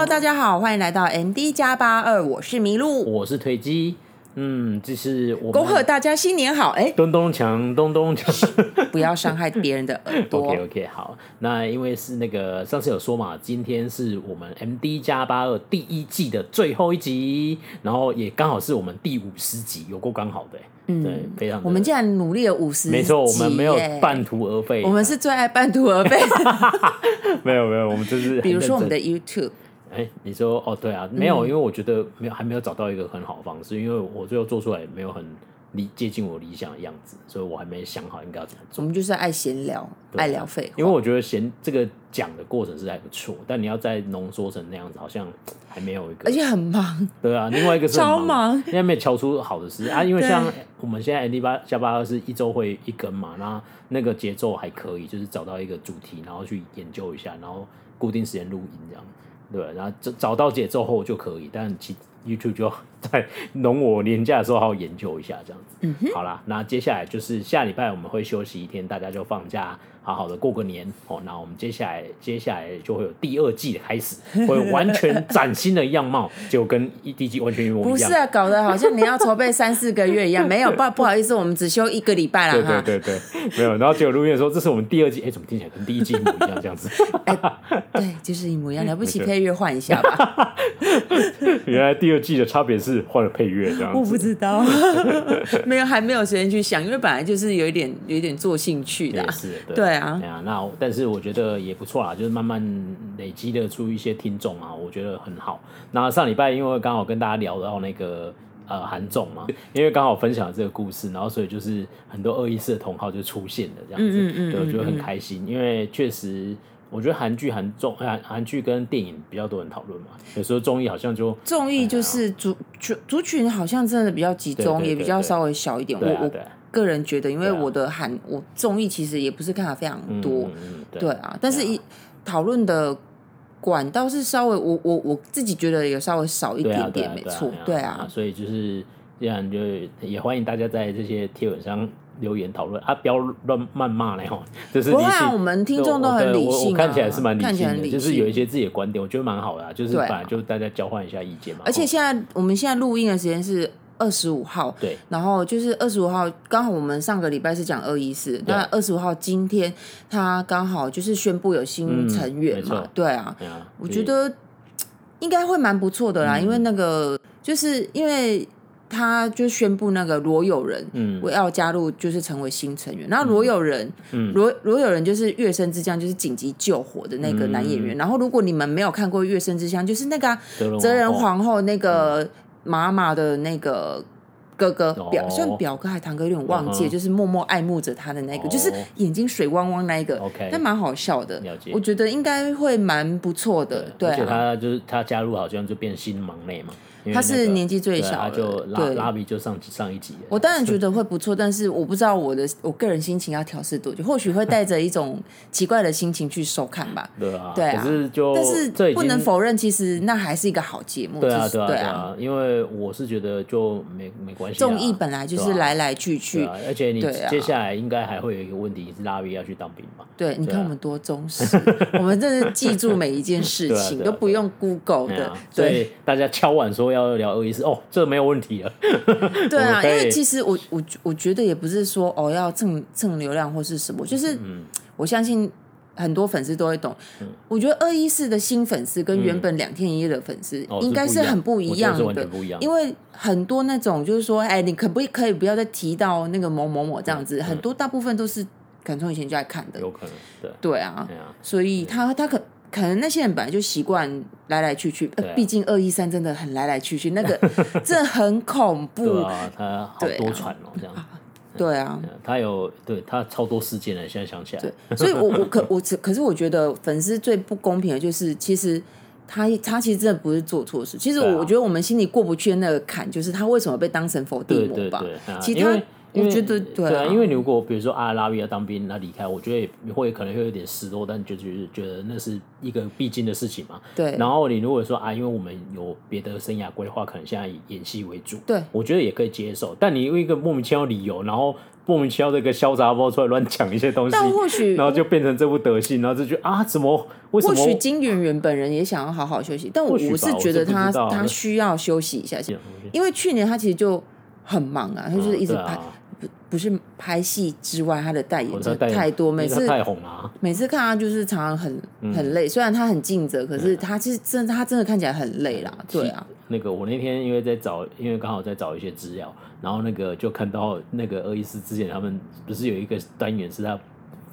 Hello，大家好，欢迎来到 MD 加八二，我是麋鹿，我是推机。嗯，这是我恭贺大家新年好！哎，咚咚锵，咚咚锵，不要伤害别人的耳朵。OK OK，好，那因为是那个上次有说嘛，今天是我们 MD 加八二第一季的最后一集，然后也刚好是我们第五十集，有够刚好的，嗯，对，非常。我们竟然努力了五十集，没错，我们没有半途而废，我们是最爱半途而废的。没有没有，我们就是比如说我们的 YouTube。哎，你说哦，对啊，没有，因为我觉得没有，还没有找到一个很好的方式，因为我最后做出来没有很理接近我理想的样子，所以我还没想好应该要怎么做。我们就是爱闲聊，爱聊废话。因为我觉得闲这个讲的过程是还不错，但你要再浓缩成那样子，好像还没有一个，而且很忙。对啊，另外一个是超忙，因为没有敲出好的事啊。因为像我们现在 MD 加八二是一周会一更嘛，那那个节奏还可以，就是找到一个主题，然后去研究一下，然后固定时间录音这样。对，然后找找到节奏后就可以，但其 YouTube 就 在农我年假的时候好好研究一下这样。好啦，那接下来就是下礼拜我们会休息一天，大家就放假。好好的过个年哦，那我们接下来接下来就会有第二季的开始，会完全崭新的样貌，就跟第一季完全一模一样。不是啊，搞得好像你要筹备三四个月一样，没有，不不好意思，我们只休一个礼拜了。对对对对，没有。然后结果录音说，这是我们第二季，哎，怎么听起来跟第一季一模一样这样子？哎，对，就是一模一样。了不起，配乐换一下吧。原来第二季的差别是换了配乐这样子。我不知道，没有，还没有时间去想，因为本来就是有一点有一点做兴趣的，是，对。对啊，那但是我觉得也不错啦，就是慢慢累积的出一些听众啊，我觉得很好。那上礼拜因为刚好跟大家聊到那个呃韩总嘛，因为刚好分享了这个故事，然后所以就是很多二一四的同号就出现了这样子，嗯嗯，对，我觉得很开心，因为确实我觉得韩剧、韩综、韩韩剧跟电影比较多人讨论嘛，有时候综艺好像就综艺就是族族族群好像真的比较集中，对对对对，也比较稍微小一点，我我。个人觉得，因为我的韩、啊、我综艺其实也不是看的非常多，嗯、对，对啊，但是一讨论的管道是稍微我我我自己觉得有稍微少一点点，没错，对啊，所以就是这样，就也欢迎大家在这些贴文上留言讨论啊，不要乱谩骂嘞吼，就是不会啊，我们听众都很理性、啊，我看起来是蛮理性的，就是有一些自己的观点，我觉得蛮好的、啊，就是本来就大家交换一下意见嘛，而且现在我们现在录音的时间是。二十五号，对，然后就是二十五号，刚好我们上个礼拜是讲二一四，那二十五号今天他刚好就是宣布有新成员嘛，嗯、对啊，啊我觉得应该会蛮不错的啦，嗯、因为那个就是因为他就宣布那个罗友人，嗯，我要加入就是成为新成员，然后罗友人，嗯，罗罗友人就是月升之将，就是紧急救火的那个男演员，嗯、然后如果你们没有看过月升之将，就是那个哲仁皇后那个。嗯妈妈的那个哥哥表，像表哥还堂哥，有点忘记，就是默默爱慕着他的那个，就是眼睛水汪汪那一个，但蛮好笑的。我觉得应该会蛮不错的。对，而且他就是他加入，好像就变新忙内嘛。他是年纪最小的，就拉拉比就上上一集。我当然觉得 会不错，但是我不知道我的我个人心情要调试多久，或许会带着一种 奇怪的心情去收看吧。对啊，对啊。可是就但是不能否认，其实那还是一个好节目。对啊，对啊，因为我是觉得就没没关系。综艺本来就是来来去去，而且你接下来应该还会有一个问题是拉比要去当兵嘛？对，你看我们多忠实，我们真的记住每一件事 情都不用 Google 的。所以大家敲碗说要聊二一四。哦，这没有问题了。对啊，因为其实我我我觉得也不是说哦要蹭蹭流量或是什么，就是我相信很多粉丝都会懂。我觉得二一四的新粉丝跟原本两天一夜的粉丝应该是很不一样的，因为很多那种就是说，哎，你可不可以不要再提到那个某某某这样子？很多大部分都是可能从以前就在看的，有可能对对啊，所以他他可。可能那些人本来就习惯来来去去，呃，毕竟二一三真的很来来去去，那个 这很恐怖。对啊，他好多传哦，这样。对啊，他有对他超多事件了，现在想起来。对，所以我我可我只可是我觉得粉丝最不公平的就是，其实他他其实真的不是做错事，其实我觉得我们心里过不去的那个坎，就是他为什么被当成否定魔吧？其他。我觉得对啊，因为你如果比如说阿拉比要当兵，他离开，我觉得也会可能会有点失落，但就是觉得那是一个必经的事情嘛。对。然后你如果说啊，因为我们有别的生涯规划，可能现在以演戏为主，对，我觉得也可以接受。但你用一个莫名其妙理由，然后。莫名其妙的一个潇洒包出来乱讲一些东西，但或许 然后就变成这副德性，然后就觉得啊，怎么为什么？或许金圆圆本人也想要好好休息，但我我是觉得他他需要休息一下，因为去年他其实就很忙啊，他就是一直拍。不是拍戏之外，他的代言就太多，每次太红了。每次看他就是常常很很累，虽然他很尽责，可是他是真的他真的看起来很累啦。对啊，那个我那天因为在找，因为刚好在找一些资料，然后那个就看到那个二医师之前他们不是有一个单元是他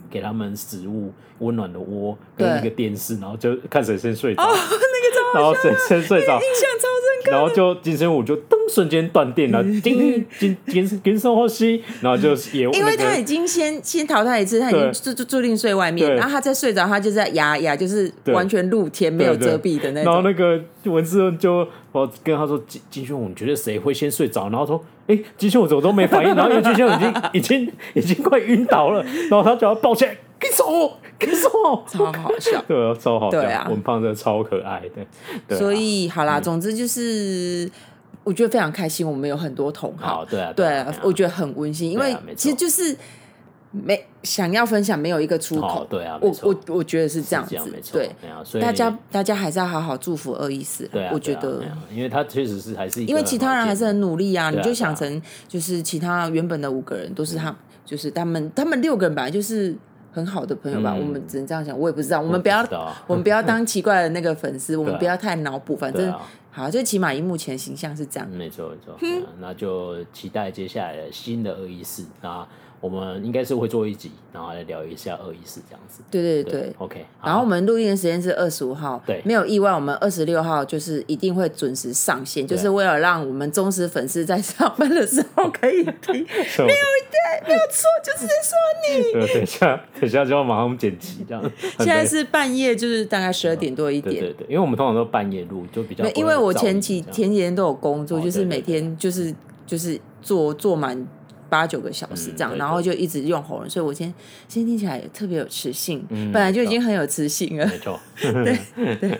给他们食物温暖的窝跟一个电视，然后就看谁先睡着，那个然后先先睡着，印象超深刻。然后就金城武就噔瞬间断电了，金金金金生呼吸，然后就也因为他已经先先淘汰一次，他已经注注注定睡外面，然后他再睡着，他就在压压，就是完全露天没有遮蔽的那种。然后那个文志恩就我跟他说金金兄，你觉得谁会先睡着？然后说哎，金兄我怎么都没反应，然后因为金兄已经已经已经快晕倒了，然后他就要抱起来，给手给手，超好笑，对，超好笑，对啊，文胖真的超可爱的，所以好啦，总之就是。我觉得非常开心，我们有很多同好，对啊，对，我觉得很温馨，因为其实就是没想要分享，没有一个出口，对啊，我我我觉得是这样子，对，大家大家还是要好好祝福二一四，对，我觉得，因为他确实是还是因为其他人还是很努力啊，你就想成就是其他原本的五个人都是他，就是他们他们六个人本来就是很好的朋友吧，我们只能这样想，我也不知道，我们不要 我们不要当奇怪的那个粉丝，我们不要太脑补，反正。好，就起码以目前形象是这样。没错没错，那就期待接下来的新的二一四啊。我们应该是会做一集，然后来聊一下二一四这样子。对对对，对，OK。然后我们录音的时间是二十五号，对，没有意外，我们二十六号就是一定会准时上线，就是为了让我们忠实粉丝在上班的时候可以听。没有对，没有错，就是在说你。对，等一下，等一下就要马上剪辑这样。现在是半夜，就是大概十二点多一点。对对对，因为我们通常都半夜录，就比较。因为我前期前几天都有工作，就是每天就是就是做做满。八九个小时这样，然后就一直用喉咙，所以我今天今天听起来也特别有磁性，本来就已经很有磁性了。没错，对 对。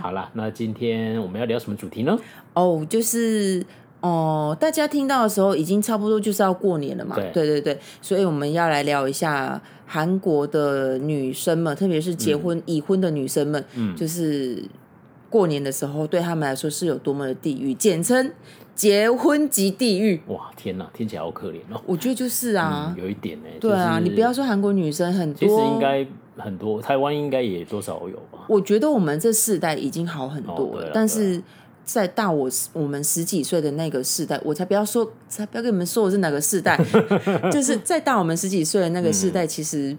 好了，那今天我们要聊什么主题呢？哦，就是哦，大家听到的时候已经差不多就是要过年了嘛。对对对，所以我们要来聊一下韩国的女生们，特别是结婚已婚的女生们，就是过年的时候对他们来说是有多么的地狱，简称。结婚即地狱！哇，天哪，听起来好可怜哦。我觉得就是啊，有一点呢。对啊，你不要说韩国女生很多，其实应该很多，台湾应该也多少有吧。我觉得我们这世代已经好很多了，但是在大我我们十几岁的那个世代，我才不要说，才不要跟你们说我是哪个世代，就是在大我们十几岁的那个世代，其实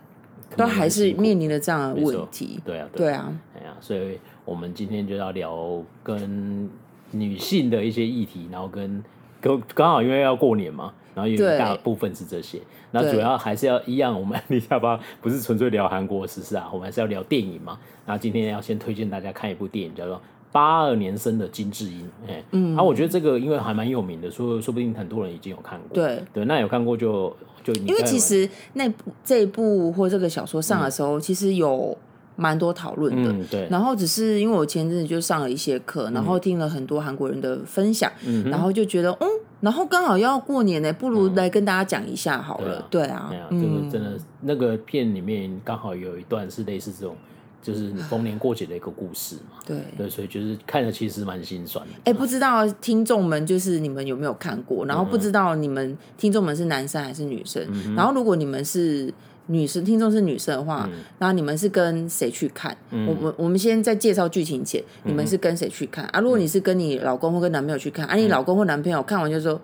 都还是面临着这样的问题。对啊，对啊，哎呀，所以我们今天就要聊跟。女性的一些议题，然后跟刚刚好因为要过年嘛，然后有一大部分是这些，那对主要还是要一样，我们 你下吧，不是纯粹聊韩国的时事啊，我们还是要聊电影嘛。那今天要先推荐大家看一部电影，叫做《八二年生的金智英》。哎，嗯，然后、啊、我觉得这个因为还蛮有名的，说说不定很多人已经有看过。对对，那有看过就就因为其实那部这一部或这个小说上的时候，嗯、其实有。蛮多讨论的，嗯、对。然后只是因为我前阵子就上了一些课，然后听了很多韩国人的分享，嗯、然后就觉得，嗯，然后刚好要过年呢，不如来跟大家讲一下好了，对啊，对啊，就是真的那个片里面刚好有一段是类似这种，就是逢年过节的一个故事嘛，对对，所以就是看着其实蛮心酸的。哎，不知道听众们就是你们有没有看过？然后不知道你们听众们是男生还是女生？嗯、然后如果你们是。女生听众是女生的话，然后你们是跟谁去看？我们我们先在介绍剧情前，你们是跟谁去看啊？如果你是跟你老公或跟男朋友去看，啊，你老公或男朋友看完就说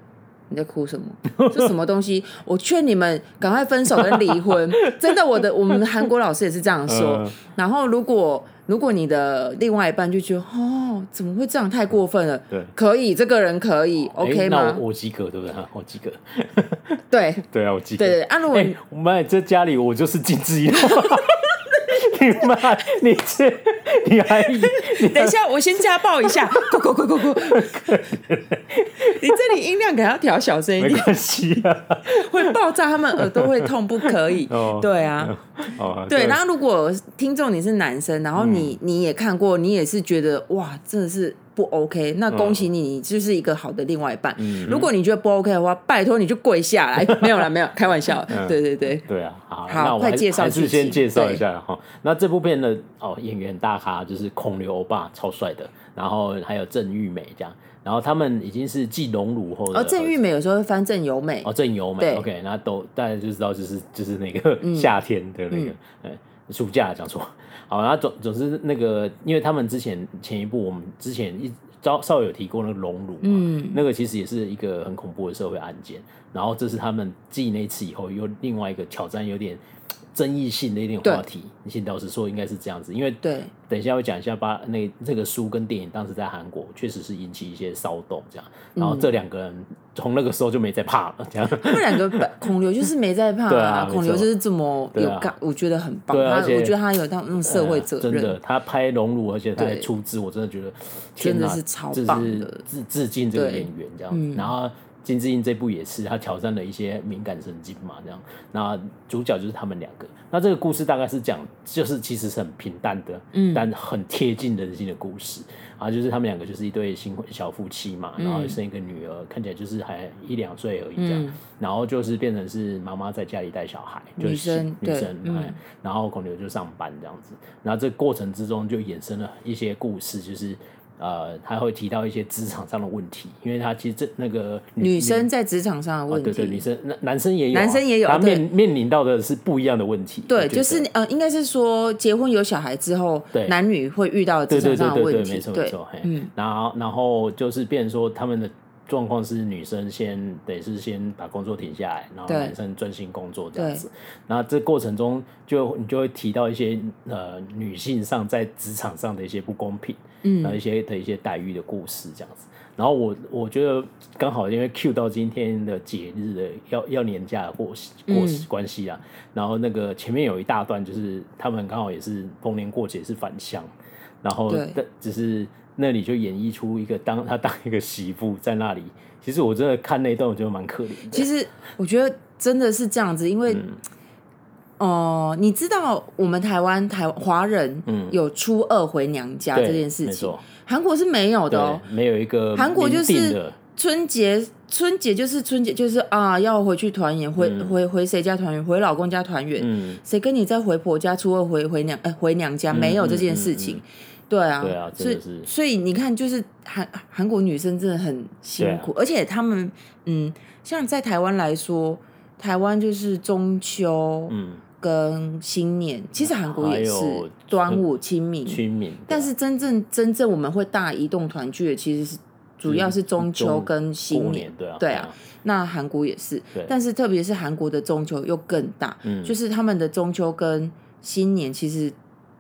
你在哭什么？这什么东西？我劝你们赶快分手跟离婚！真的，我的我们的韩国老师也是这样说。然后如果。如果你的另外一半就觉得哦，怎么会这样？太过分了。对，可以，这个人可以，OK 吗？我及格，对不对？我及格。对 对啊，我及格。对啊，如果我们在家里，我就是金智英。你妈，你这你还？等一下，我先家暴一下。咕咕咕咕咕。你这里音量给他调小声一点。没关系啊，会爆炸，他们耳朵会痛，不可以。对啊。对，然后如果听众你是男生，然后你你也看过，你也是觉得哇，真的是不 OK，那恭喜你，你就是一个好的另外一半。嗯、如果你觉得不 OK 的话，拜托你就跪下来。没有啦，没有，开玩笑。嗯、对对对。对啊，好，好那我还快介绍还是先介绍一下哈对。那这部片的哦演员大咖就是孔刘欧巴，超帅的。然后还有郑玉美这样，然后他们已经是继荣辱后的。哦，郑玉美有时候会翻郑由美。哦，郑由美。OK，那都大家就知道就是就是那个夏天的那个，嗯，暑假讲错。好，然后总总之那个，因为他们之前前一部我们之前一稍稍微有提过那个熔炉嘛，嗯，那个其实也是一个很恐怖的社会案件。然后这是他们继那次以后又另外一个挑战，有点。争议性的一点话题，你先老实说应该是这样子，因为对，等一下会讲一下，把那这个书跟电影当时在韩国确实是引起一些骚动，这样，然后这两个人从那个时候就没再怕了，这样。他们两个孔刘就是没在怕啊，孔刘就是这么有感，我觉得很棒。他我觉得他有他那种社会责任，真的，他拍《荣辱》，而且他还出资，我真的觉得真的是超棒的，致致敬这个演员这样，然后。金智英这部也是，他挑战了一些敏感神经嘛，这样。那主角就是他们两个。那这个故事大概是讲，就是其实是很平淡的，嗯，但很贴近人心的故事啊。就是他们两个就是一对新婚小夫妻嘛，然后生一个女儿，嗯、看起来就是还一两岁而已这样。嗯、然后就是变成是妈妈在家里带小孩，就是、女生女生，嗯、然后孔刘就上班这样子。然后这个过程之中就衍生了一些故事，就是。呃，他会提到一些职场上的问题，因为他其实这那个女，女生在职场上的问题，哦、对对，女生男男生也有、啊，男生也有，他面面临到的是不一样的问题。对，就是呃，应该是说结婚有小孩之后，对男女会遇到职场上的问题。对对对对，没错没错。嗯，然后然后就是变成说他们的。状况是女生先得是先把工作停下来，然后男生专心工作这样子。然后这过程中就你就会提到一些呃女性上在职场上的一些不公平，嗯，然后一些的一些待遇的故事这样子。然后我我觉得刚好因为 Q 到今天的节日的要要年假的过过关系啊，然后那个前面有一大段就是他们刚好也是逢年过节是返乡，然后只是。那里就演绎出一个当 他当一个媳妇在那里，其实我真的看那段我觉得蛮可怜的。其实我觉得真的是这样子，因为，呃，你知道我们台湾台华人有初二回娘家这件事情，韩、嗯、国是没有的哦，没有一个韩国就是春节春节就是春节就是啊要回去团圆，回、嗯、回回谁家团圆，回老公家团圆，谁、嗯、跟你再回婆家初二回回娘呃回娘家、嗯、没有这件事情。对啊，对啊，所以是。所以你看，就是韩韩国女生真的很辛苦，啊、而且他们，嗯，像在台湾来说，台湾就是中秋，嗯，跟新年，嗯、其实韩国也是端午、清明、清明。但是真正真正我们会大移动团聚的，其实是主要是中秋跟新年，对啊，对啊。那韩国也是，但是特别是韩国的中秋又更大，嗯，就是他们的中秋跟新年其实。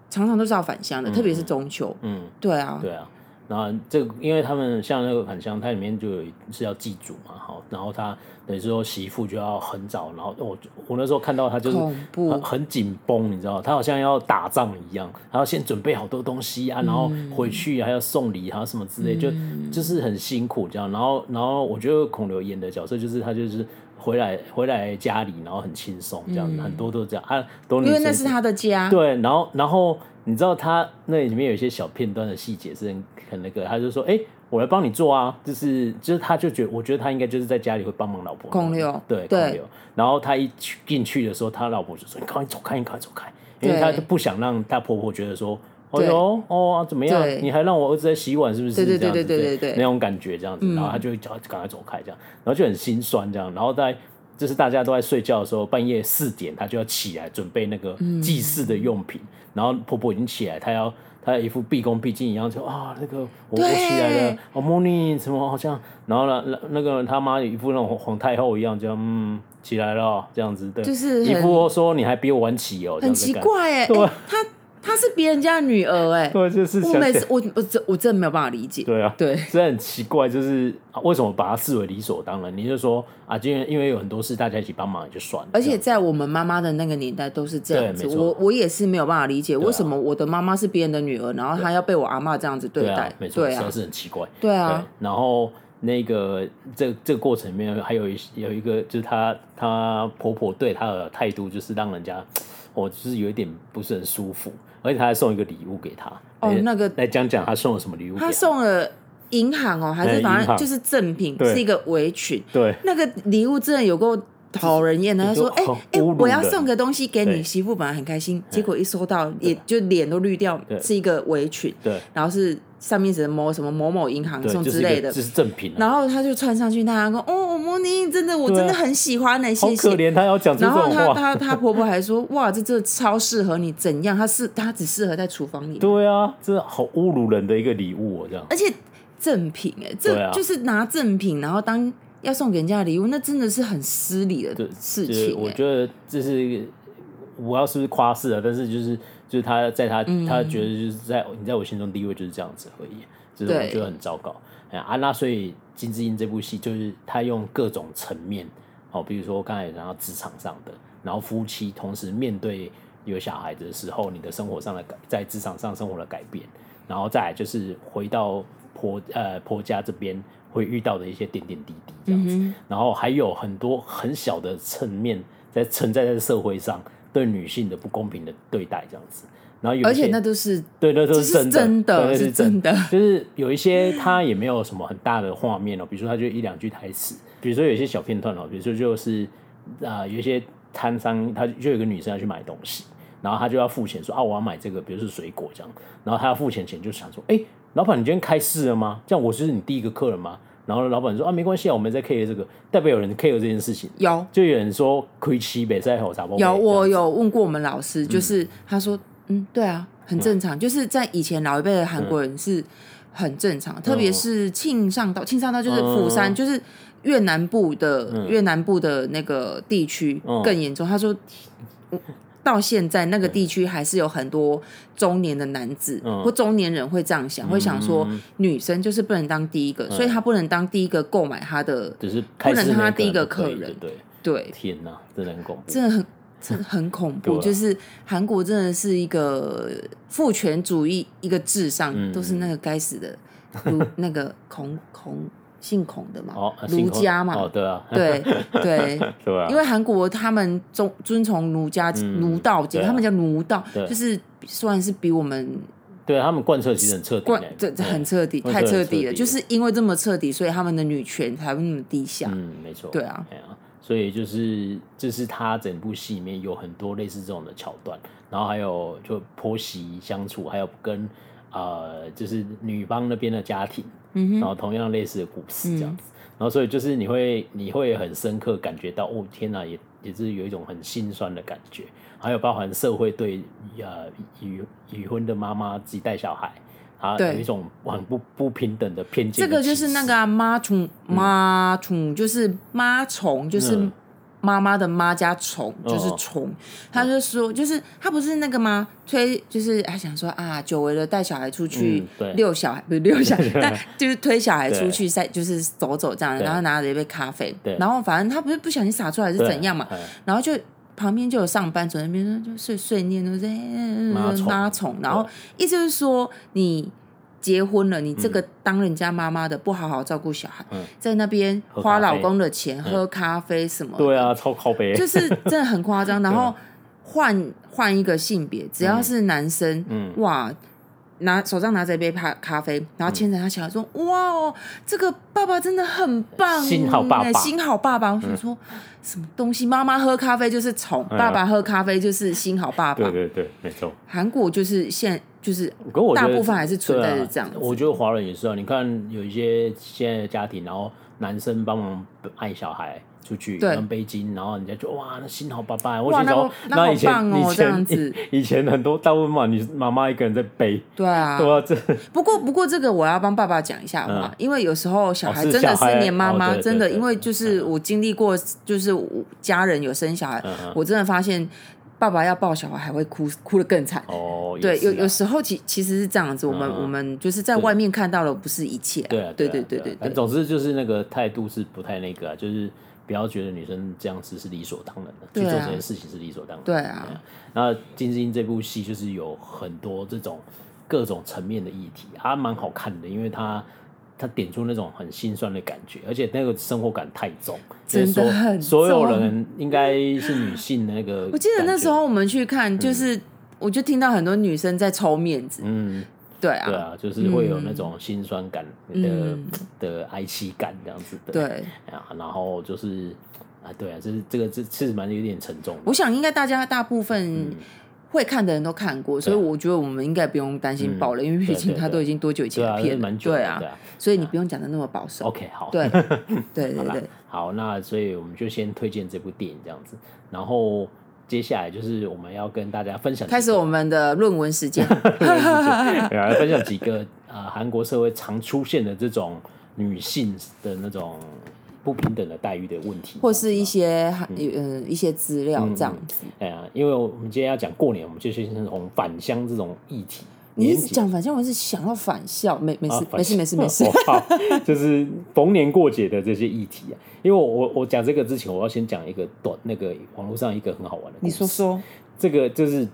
常常都是要返乡的，特别是中秋。嗯，对啊，对啊。然后这个，因为他们像那个返乡，它里面就有是要祭祖嘛，好，然后他等于说媳妇就要很早，然后我我那时候看到他就是很很紧绷，你知道，他好像要打仗一样，他要先准备好多东西啊，然后回去还要送礼，还有什么之类，就就是很辛苦这样。然后，然后我觉得孔刘演的角色就是他就是。回来回来家里，然后很轻松，这样、嗯、很多都这样啊，都因为那是他的家。对，然后然后你知道他那里面有一些小片段的细节是很很那个，他就说：“哎、欸，我来帮你做啊。”就是就是他就觉得，我觉得他应该就是在家里会帮忙老婆。孔刘对孔刘，然后他一去进去的时候，他老婆就说：“你赶快走开，你赶快走开。”因为他就不想让他婆婆觉得说。哦哟，哦怎么样？你还让我儿子在洗碗，是不是？对对对对对对那种感觉这样子，然后他就会叫赶快走开这样，然后就很心酸这样，然后在就是大家都在睡觉的时候，半夜四点他就要起来准备那个祭祀的用品，然后婆婆已经起来，她要她一副毕恭毕敬一样，说啊那个我我起来了，哦莫妮什么好像，然后呢那那个他妈一副那种皇太后一样，这样嗯起来了这样子，对，就是一副说你还比我晚起哦，很奇怪哎，对。他。她是别人家的女儿哎，对，就是我每次我我真我真的没有办法理解。对啊，对，真的很奇怪，就是为什么把她视为理所当然？你就说啊，今天因为有很多事大家一起帮忙也就算了。而且在我们妈妈的那个年代都是这样子，我我也是没有办法理解为什么我的妈妈是别人的女儿，然后她要被我阿嬷这样子对待，没错，实在是很奇怪。对啊，然后那个这这个过程里面还有一有一个就是她她婆婆对她的态度，就是让人家我就是有一点不是很舒服。而且他还送一个礼物给他，哦，那个来讲讲他送了什么礼物？他送了银行哦，还是反正就是赠品，是一个围裙。对，那个礼物真的有够 讨人厌的。他说：“哎哎，我要送个东西给你媳妇，本来很开心，结果一收到，也就脸都绿掉，是一个围裙。对，然后是。”上面写某什么某某银行送之类的，这是正品。然后他就穿上去，大家说：“哦，莫妮，真的，我真的很喜欢呢，谢谢。”可怜，他要讲这种话。然后他他他婆婆还说：“哇，这这超适合你，怎样？他是他只适合在厨房里。”对啊，这好侮辱人的一个礼物，这样。而且正品，哎，这就是拿正品，然后当要送给人家的礼物，那真的是很失礼的事情。我觉得这是我要是不是夸饰啊？但是就是。就是他在他他觉得就是在你在我心中地位就是这样子而已，就是我觉得很糟糕。哎啊，那所以《金智英》这部戏就是他用各种层面，哦，比如说刚才讲到职场上的，然后夫妻同时面对有小孩子的时候，你的生活上的改，在职场上生活的改变，然后再来就是回到婆呃婆家这边会遇到的一些点点滴滴这样子，嗯、然后还有很多很小的层面在存在在社会上。对女性的不公平的对待，这样子，然后有而且那都是对，那都是真的，是真的，是真的。就是有一些他也没有什么很大的画面哦，比如说他就一两句台词，比如说有一些小片段哦，比如说就是啊、呃，有一些摊商，他就有一个女生要去买东西，然后他就要付钱说啊，我要买这个，比如说水果这样，然后他要付钱前就想说，哎，老板，你今天开市了吗？这样我就是你第一个客人吗？然后老板说啊，没关系啊，我们在 care 这个，代表有人 care 这件事情。有，就有人说亏七北在吼啥不？有，我有问过我们老师，就是他说，嗯，对啊，很正常，就是在以前老一辈的韩国人是很正常，特别是庆尚道，庆尚道就是釜山，就是越南部的越南部的那个地区更严重。他说。到现在那个地区还是有很多中年的男子或中年人会这样想，会想说女生就是不能当第一个，所以他不能当第一个购买他的，不能当他第一个客人。对对，天哪，真的很恐怖，真的很恐怖。就是韩国真的是一个父权主义，一个至上都是那个该死的，那个孔孔。姓孔的嘛，儒家嘛，对啊，对对，因为韩国他们尊尊崇儒家儒道，他们叫儒道，就是算是比我们，对他们贯彻其实很彻底，这这很彻底，太彻底了，就是因为这么彻底，所以他们的女权才会那么低下。嗯，没错，对啊，所以就是就是他整部戏里面有很多类似这种的桥段，然后还有就婆媳相处，还有跟呃就是女方那边的家庭。然后同样类似的故事这样子，嗯、然后所以就是你会你会很深刻感觉到哦天哪，也也是有一种很心酸的感觉，还有包含社会对呃已已婚的妈妈自己带小孩啊有一种很不不平等的偏见的。这个就是那个妈宠妈宠就是妈宠就是。嗯妈妈的妈加宠就是宠，他就说，就是他不是那个吗？推就是他想说啊，久违了带小孩出去遛小孩，不是遛小孩，但就是推小孩出去赛，就是走走这样，然后拿着一杯咖啡，然后反正他不是不小心洒出来是怎样嘛，然后就旁边就有上班族那边就碎碎念，都是妈宠，然后意思就是说你。结婚了，你这个当人家妈妈的不好好照顾小孩，在那边花老公的钱喝咖啡什么？对啊，超靠背，就是真的很夸张。然后换换一个性别，只要是男生，哇，拿手上拿着一杯咖咖啡，然后牵着他小孩说：“哇哦，这个爸爸真的很棒，心好爸爸，心好爸爸。”我想说什么东西？妈妈喝咖啡就是宠，爸爸喝咖啡就是心好爸爸。对对对，没错。韩国就是现。就是，大部分还是存在着这样。我觉得华人也是啊，你看有一些现在的家庭，然后男生帮忙爱小孩出去当背巾，然后人家就哇，那心好爸爸。我觉得那以前以前以前很多大部分嘛，你妈妈一个人在背。对啊，对啊，这不过不过这个我要帮爸爸讲一下话，因为有时候小孩真的是黏妈妈，真的，因为就是我经历过，就是家人有生小孩，我真的发现。爸爸要抱小孩还会哭，哭得更惨。哦，对，有有时候其其实是这样子，我们我们就是在外面看到的不是一切。对啊，对对对对。但总之就是那个态度是不太那个啊，就是不要觉得女生这样子是理所当然的，去做这件事情是理所当然。对啊。那《金智英》这部戏就是有很多这种各种层面的议题，还蛮好看的，因为它。他点出那种很心酸的感觉，而且那个生活感太重，真的很。所有人应该是女性的那个。我记得那时候我们去看，就是、嗯、我就听到很多女生在抽面子，嗯，对啊，对啊，就是会有那种心酸感的、嗯、的哀戚感这样子的。对啊，然后就是啊，对啊，就是这个这其实蛮有点沉重的。我想应该大家大部分会看的人都看过，所以我觉得我们应该不用担心爆了，因为毕竟它都已经多久以前的片了，对啊，所以你不用讲的那么保守。OK，好，对 对对对，好，那所以我们就先推荐这部电影这样子，然后。接下来就是我们要跟大家分享，开始我们的论文时间，来分享几个呃韩国社会常出现的这种女性的那种不平等的待遇的问题，或是一些嗯、呃、一些资料这样子。哎呀、嗯，因为我们今天要讲过年，我们就先从返乡这种议题。你一讲返乡，我是想要返校，没没事、啊、没事没事没事，就是逢年过节的这些议题啊。因为我我我讲这个之前，我要先讲一个短那个网络上一个很好玩的。你说说，这个就是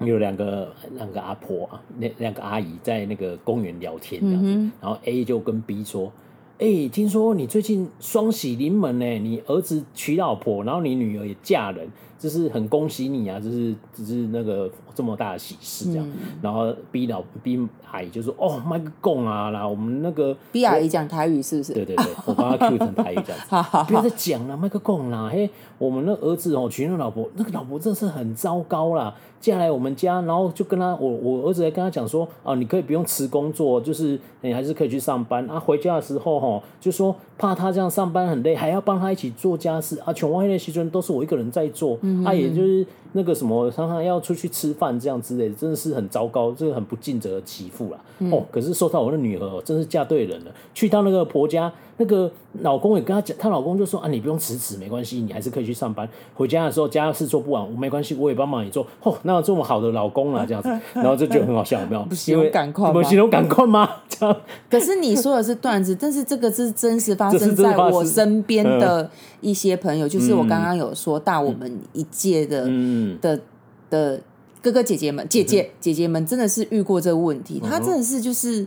有两个两个阿婆啊，那两个阿姨在那个公园聊天这样子，嗯、然后 A 就跟 B 说：“哎、听说你最近双喜临门呢，你儿子娶老婆，然后你女儿也嫁人。”这是很恭喜你啊！这是只是那个这么大的喜事这样，嗯、然后 B 老 B 阿姨就说：“哦，麦克贡啊啦，我们那个 B 阿姨讲台语是不是？”对对对，我帮他 Q 成台语这样子。好好好，不要再讲了，麦克贡啦！嘿，我们那儿子哦娶那老婆，那个老婆真的是很糟糕啦。嫁来我们家，然后就跟他我我儿子还跟他讲说：“啊，你可以不用辞工作，就是你还是可以去上班啊。回家的时候哈，就说怕他这样上班很累，还要帮他一起做家事啊。全外那些事都是我一个人在做。”他、啊、也就是那个什么，常常要出去吃饭这样之类的，真的是很糟糕，这个很不尽责的媳妇啦。嗯、哦，可是说到我的女儿，真是嫁对人了。去到那个婆家，那个老公也跟她讲，她老公就说啊，你不用辞职，没关系，你还是可以去上班。回家的时候家事做不完，我没关系，我也帮忙你做。哦，那有这么好的老公啊，这样子，然后就觉得很好笑，有没有？不是有感快吗？不是有感快吗？这样。可是你说的是段子，但是这个是真实发生在我身边的一些朋友，就是我刚刚有说大我们一届的。嗯的的哥哥姐姐们、姐姐姐姐们，真的是遇过这个问题。她真的是就是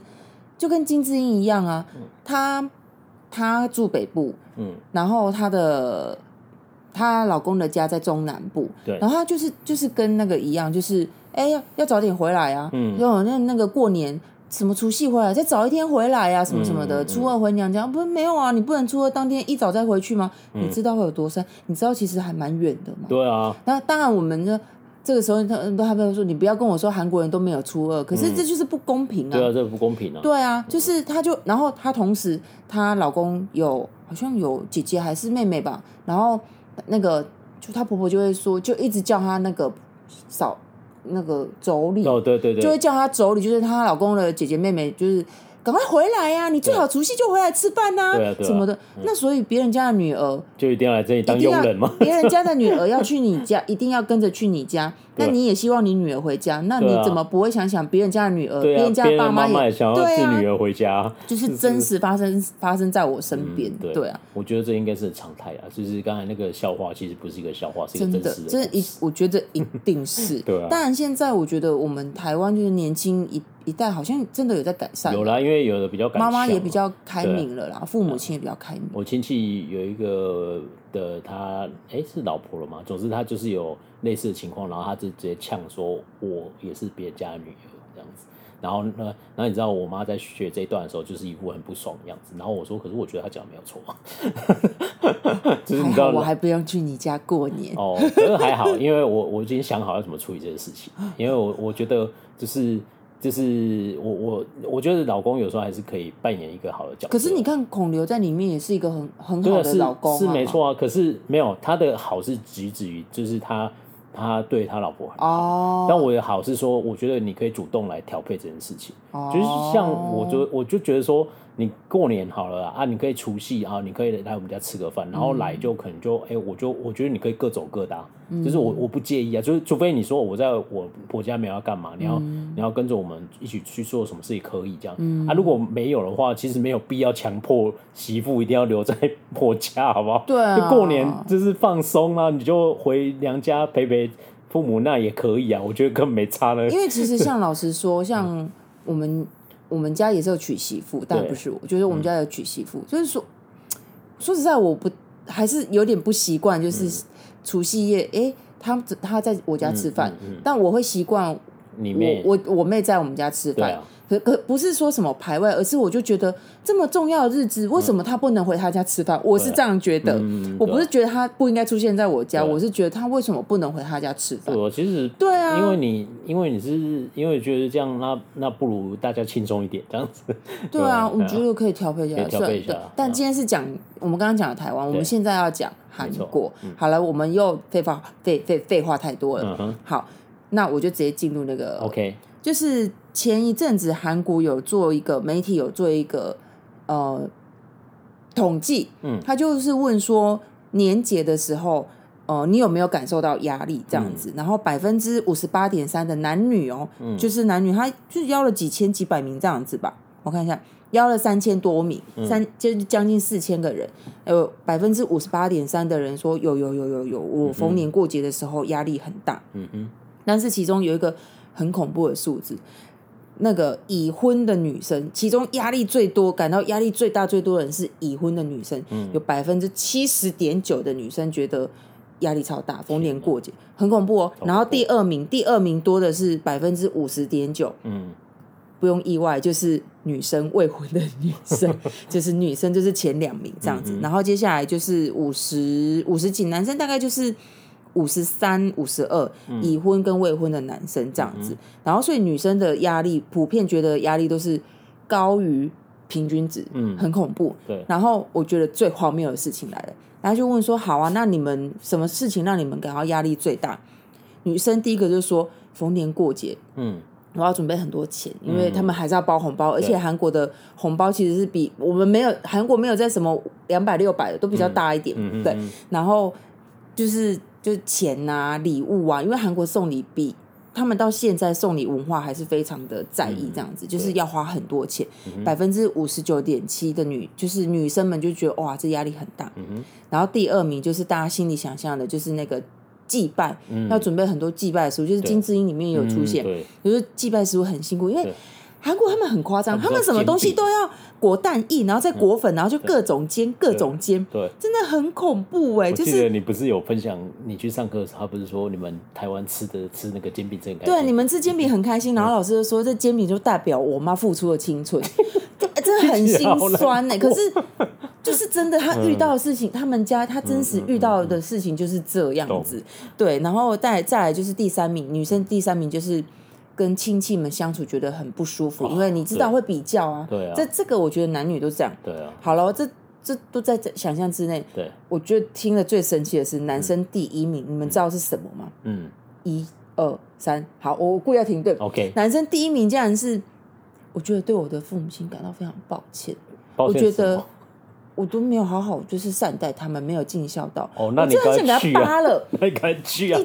就跟金智英一样啊，她她住北部，嗯，然后她的她老公的家在中南部，对，然后她就是就是跟那个一样，就是哎要要早点回来啊，嗯，有那那个过年什么除夕回来再早一天回来啊，什么什么的，初二回娘家不是没有啊？你不能初二当天一早再回去吗？你知道会有多深？你知道其实还蛮远的嘛。对啊，那当然我们呢。这个时候，他都还没有说，你不要跟我说韩国人都没有初二，可是这就是不公平啊！对啊，这不公平啊！对啊，就是她就，然后她同时，她老公有好像有姐姐还是妹妹吧，然后那个就她婆婆就会说，就一直叫她那个扫那个妯娌，哦对对对，就会叫她妯娌，就是她老公的姐姐妹妹，就是。赶快回来呀！你最好除夕就回来吃饭呐，什么的。那所以别人家的女儿就一定要来这里当佣人吗？别人家的女儿要去你家，一定要跟着去你家。那你也希望你女儿回家，那你怎么不会想想别人家的女儿？别人家爸妈也想要自女儿回家，就是真实发生发生在我身边。对啊，我觉得这应该是常态啊。就是刚才那个笑话，其实不是一个笑话，是一个真实的。真一，我觉得一定是。对啊。当然，现在我觉得我们台湾就是年轻一。一代好像真的有在改善，有啦，因为有的比较妈妈也比较开明了啦，父母亲也比较开明。我亲戚有一个的，他哎是老婆了嘛？总之他就是有类似的情况，然后他就直接呛说：“我也是别人家的女儿这样子。”然后呢，然后你知道我妈在学这一段的时候，就是一副很不爽的样子。然后我说：“可是我觉得他讲的没有错。”就是你知道，我还不用去你家过年哦，可是还好，因为我我已经想好要怎么处理这个事情，因为我我觉得就是。就是我我我觉得老公有时候还是可以扮演一个好的角色。可是你看孔刘在里面也是一个很很好的老公，是没错啊。可是没有他的好是举止于就是他他对他老婆很好。但我的好是说，我觉得你可以主动来调配这件事情。就是像我就我就觉得说。你过年好了啊，你可以除夕啊，你可以来我们家吃个饭，然后来就可能就哎、欸，我就我觉得你可以各走各的，啊，嗯、就是我我不介意啊，就是除非你说我在我婆家没有要干嘛，你要、嗯、你要跟着我们一起去做什么事也可以这样、嗯、啊，如果没有的话，其实没有必要强迫媳妇一定要留在婆家，好不好？对啊，过年就是放松啊，你就回娘家陪陪父母那也可以啊，我觉得根本没差呢。因为其实像老实说，像 我们。我们家也是有娶媳妇，但不是我，就是我们家有娶媳妇。就是说，说实在，我不还是有点不习惯，就是除夕夜，哎，他他在我家吃饭，但我会习惯你妹，我我我妹在我们家吃饭。可可不是说什么排外，而是我就觉得这么重要的日子，为什么他不能回他家吃饭？嗯、我是这样觉得，嗯、我不是觉得他不应该出现在我家，我是觉得他为什么不能回他家吃饭？我其实对啊，因为你因为你是因为觉得这样，那那不如大家轻松一点这样子。对啊，我觉得可以调配一下，调配一下。但今天是讲我们刚刚讲的台湾，我们现在要讲韩国。好了，我们又废话废废废话太多了。嗯、好，那我就直接进入那个 OK，就是。前一阵子，韩国有做一个媒体有做一个呃统计，嗯，他就是问说年节的时候，呃，你有没有感受到压力这样子？嗯、然后百分之五十八点三的男女哦，嗯、就是男女，他就是邀了几千几百名这样子吧，我看一下，邀了三千多名，嗯、三就是将近四千个人，有百分之五十八点三的人说有有有有有，我逢年过节的时候压力很大，嗯嗯，但是其中有一个很恐怖的数字。那个已婚的女生，其中压力最多、感到压力最大、最多的人是已婚的女生，嗯、有百分之七十点九的女生觉得压力超大，逢年过节很恐怖哦。然后第二名，第二名多的是百分之五十点九，嗯，不用意外，就是女生未婚的女生，就是女生就是前两名这样子。然后接下来就是五十五十几，男生大概就是。五十三、五十二，已婚跟未婚的男生这样子，嗯、然后所以女生的压力普遍觉得压力都是高于平均值，嗯，很恐怖。对，然后我觉得最荒谬的事情来了，然后就问说：好啊，那你们什么事情让你们感到压力最大？女生第一个就是说逢年过节，嗯，我要准备很多钱，因为他们还是要包红包，嗯、而且韩国的红包其实是比我们没有韩国没有在什么两百六百的都比较大一点，嗯、对，然后就是。就是钱啊，礼物啊，因为韩国送礼比他们到现在送礼文化还是非常的在意，这样子、嗯、就是要花很多钱，百分之五十九点七的女就是女生们就觉得哇，这压力很大。嗯、然后第二名就是大家心里想象的，就是那个祭拜，嗯、要准备很多祭拜的食物，就是金智英里面有出现，比如说祭拜食物很辛苦，因为。韩国他们很夸张，他们什么东西都要裹蛋液，然后再裹粉，然后就各种煎，各种煎，对，真的很恐怖哎。就是你不是有分享你去上课的时候，他不是说你们台湾吃的吃那个煎饼真开心？对，你们吃煎饼很开心，然后老师就说这煎饼就代表我妈付出了青春，真的很心酸 哎。可是就是真的，他遇到的事情，他们家他真实遇到的事情就是这样子。对，然后再再来就是第三名，女生第三名就是。跟亲戚们相处觉得很不舒服，因为你知道会比较啊。对啊。这这个我觉得男女都这样。对啊。好了，这这都在想象之内。对。我觉得听了最神奇的是男生第一名，你们知道是什么吗？嗯。一二三，好，我故意要停顿。OK。男生第一名竟然是，我觉得对我的父母亲感到非常抱歉。抱歉。我觉得。我都没有好好就是善待他们，没有尽孝道。哦，那你赶紧给他扒了，那赶紧去啊！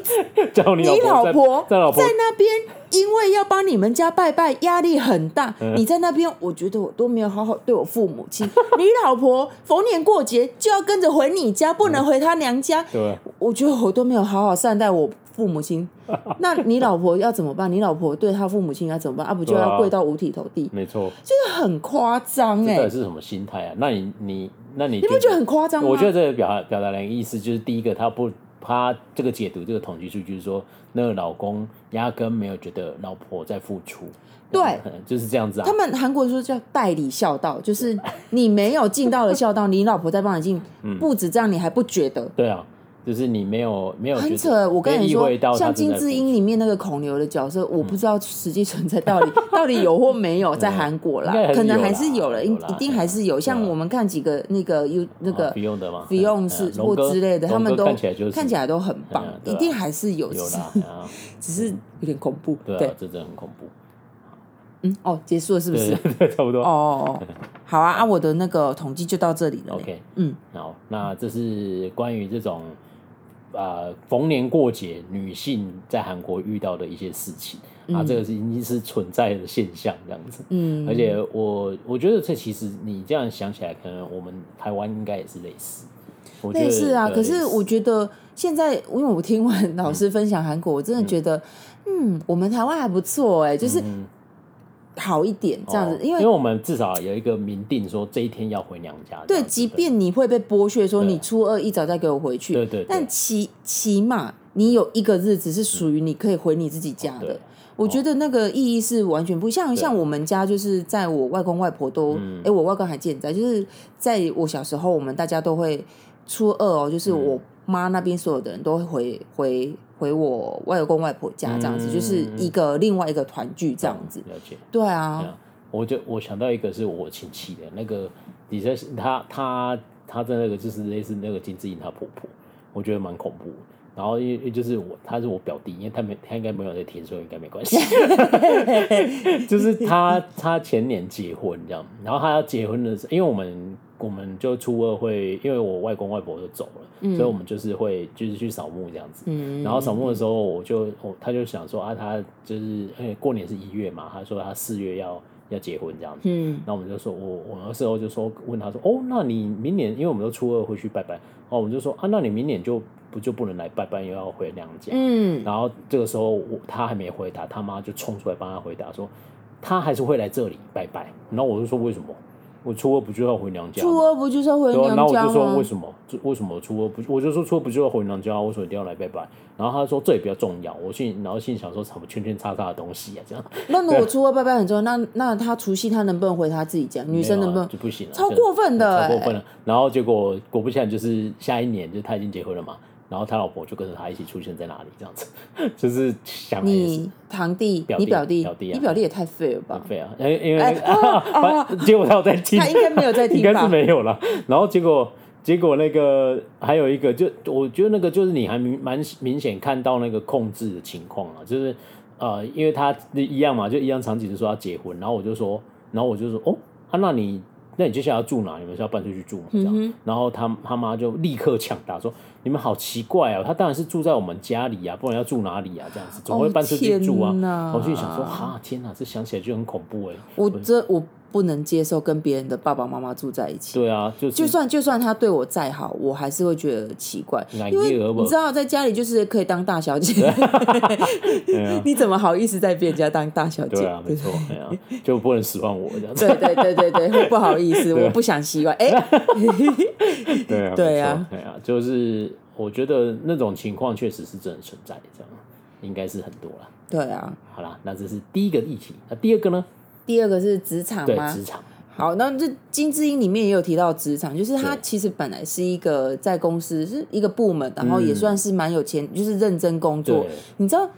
你老婆在那边，因为要帮你们家拜拜，压力很大。你在那边，我觉得我都没有好好对我父母亲。你老婆逢年过节就要跟着回你家，不能回她娘家。对，我觉得我都没有好好善待我父母亲。那你老婆要怎么办？你老婆对她父母亲要怎么办？啊，不就要跪到五体投地？没错，就是很夸张哎。这是什么心态啊？那你你。那你你不觉得很夸张吗？我觉得这个表达表达的意思就是，第一个，他不他这个解读这个统计数据，就是说，那个老公压根没有觉得老婆在付出，对，就是这样子啊。他们韩国说叫代理孝道，就是你没有尽到了孝道，你老婆在帮你尽，不止这样，你还不觉得？对啊。就是你没有没有很扯，我跟你说，像金智英里面那个孔刘的角色，我不知道实际存在到底 到底有或没有在韩国啦，可能还是有了，一一定还是有。像我们看几个那个 U 那个 Beyond 是或之类的，他们都看起来都很棒，一定还是有，只是只是有点恐怖。对，这真的很恐怖。嗯，哦，结束了是不是？差不多。哦，好啊，啊，我的那个统计就到这里了。OK，嗯，好，那这是关于这种。啊、呃，逢年过节，女性在韩国遇到的一些事情、嗯、啊，这个是已经是存在的现象，这样子。嗯，而且我我觉得这其实你这样想起来，可能我们台湾应该也是类似。类似啊，可是我觉得现在，因为我听完老师分享韩国，嗯、我真的觉得，嗯，嗯，我们台湾还不错哎、欸，就是。嗯好一点这样子，因为因为我们至少有一个明定说这一天要回娘家。对，即便你会被剥削，说你初二一早再给我回去。对对。但起起码你有一个日子是属于你可以回你自己家的。嗯、我觉得那个意义是完全不。像像我们家就是在我外公外婆都，哎、嗯欸，我外公还健在，就是在我小时候，我们大家都会初二哦，就是我妈那边所有的人都会回回回我外公外婆家这样子，嗯、就是一个另外一个团聚这样子。了解。对啊。我就我想到一个是我亲戚的那个，底下是他他他在那个就是类似那个金志英她婆婆，我觉得蛮恐怖。然后因为就是我他是我表弟，因为他没他应该没有在听，所以应该没关系。就是他他前年结婚这样，然后他要结婚的时候，因为我们我们就初二会，因为我外公外婆就走了，嗯、所以我们就是会就是去扫墓这样子。嗯、然后扫墓的时候，我就我他就想说啊，他就是因为过年是一月嘛，他说他四月要。要结婚这样子，嗯，那我们就说，我我那时候就说问他说，哦，那你明年，因为我们都初二会去拜拜，哦，我们就说啊，那你明年就不就不能来拜拜，又要回娘家，嗯，然后这个时候我他还没回答，他妈就冲出来帮他回答说，他还是会来这里拜拜，然后我就说为什么？我初二不就要回娘家？初二不就是要回娘家吗？然后我就说为什么？为什么初二不？我就说初二不就要回娘家？为什么一定要来拜拜？然后他说这也比较重要。我心然后心想说什么圈圈叉叉的东西啊？这样。那如果初二拜拜很重要，那那他除夕他能不能回他自己家？女生能不能？就不行了，超过分的，超过分了。然后结果果不其然，就是下一年就他已经结婚了嘛。然后他老婆就跟着他一起出现在哪里，这样子，就是想你堂弟、你表弟、表弟、你表弟也太废了吧？废啊！因为因为 结果他有在听，他应该没有在 听，应该是没有了。然后结果结果那个还有一个，就我觉得那个就是你还蛮明显看到那个控制的情况啊，就是呃，因为他一样嘛，就一样场景，就说要结婚，然后我就说，然后我就说，哦，啊，那你。那你接下来要住哪？你们是要搬出去住吗？这样，嗯、哼然后他他妈就立刻抢答说：“你们好奇怪啊！他当然是住在我们家里呀、啊，不然要住哪里啊？这样子总会搬出去住啊。哦”我就想说：“哈，天哪，这想起来就很恐怖哎！”我这我。不能接受跟别人的爸爸妈妈住在一起。对啊，就是、就算就算他对我再好，我还是会觉得奇怪。因为你知道，在家里就是可以当大小姐，你怎么好意思在别人家当大小姐？对啊，没错，对啊，就不能使唤我这样子。对对对对对，会不好意思，我不想习惯。哎，对啊，对啊，对啊，就是我觉得那种情况确实是真的存在，这样应该是很多了。对啊，好啦，那这是第一个议题，那第二个呢？第二个是职场吗？职场。好，那这金智英里面也有提到职场，就是他其实本来是一个在公司是一个部门，然后也算是蛮有钱，就是认真工作。你知道，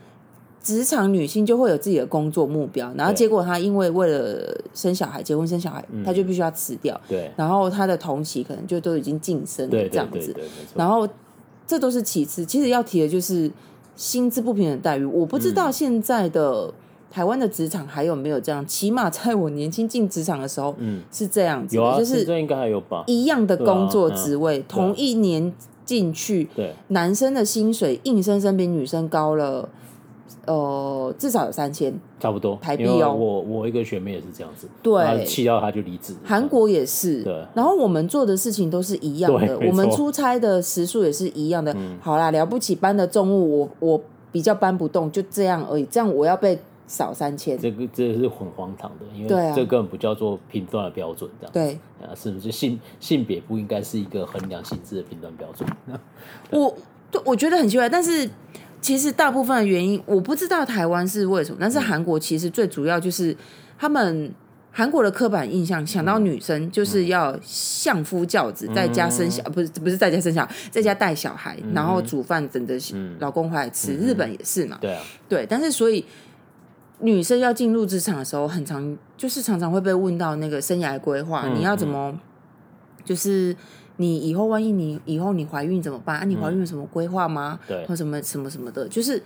职场女性就会有自己的工作目标，然后结果她因为为了生小孩、结婚生小孩，她就必须要辞掉。对。然后她的同期可能就都已经晋升了这样子。然后这都是其次，其实要提的就是薪资不平等待遇。我不知道现在的。台湾的职场还有没有这样？起码在我年轻进职场的时候，嗯，是这样子的，啊、就是这应该还有吧？一样的工作职位，同一年进去，对，男生的薪水硬生生比女生高了，呃，至少有三千，差不多台币哦。我我一个学妹也是这样子，对，气到他就离职。韩国也是，对。然后我们做的事情都是一样的，我们出差的时数也是一样的。嗯、好啦，了不起搬的重物，我我比较搬不动，就这样而已。这样我要被。少三千，这个这是很荒唐的，因为这根本不叫做评断的标准，这样对。啊，是不是？性性别不应该是一个衡量薪资的评断标准？我对，我觉得很奇怪，但是其实大部分的原因我不知道台湾是为什么，但是韩国其实最主要就是他们韩国的刻板印象想到女生就是要相夫教子，在家生小，不是不是在家生小，在家带小孩，然后煮饭等着老公回来吃。日本也是嘛，对啊，对，但是所以。女生要进入职场的时候，很常就是常常会被问到那个生涯规划，嗯、你要怎么？嗯、就是你以后万一你以后你怀孕怎么办？啊，你怀孕有什么规划吗？对，或什么什么什么的，就是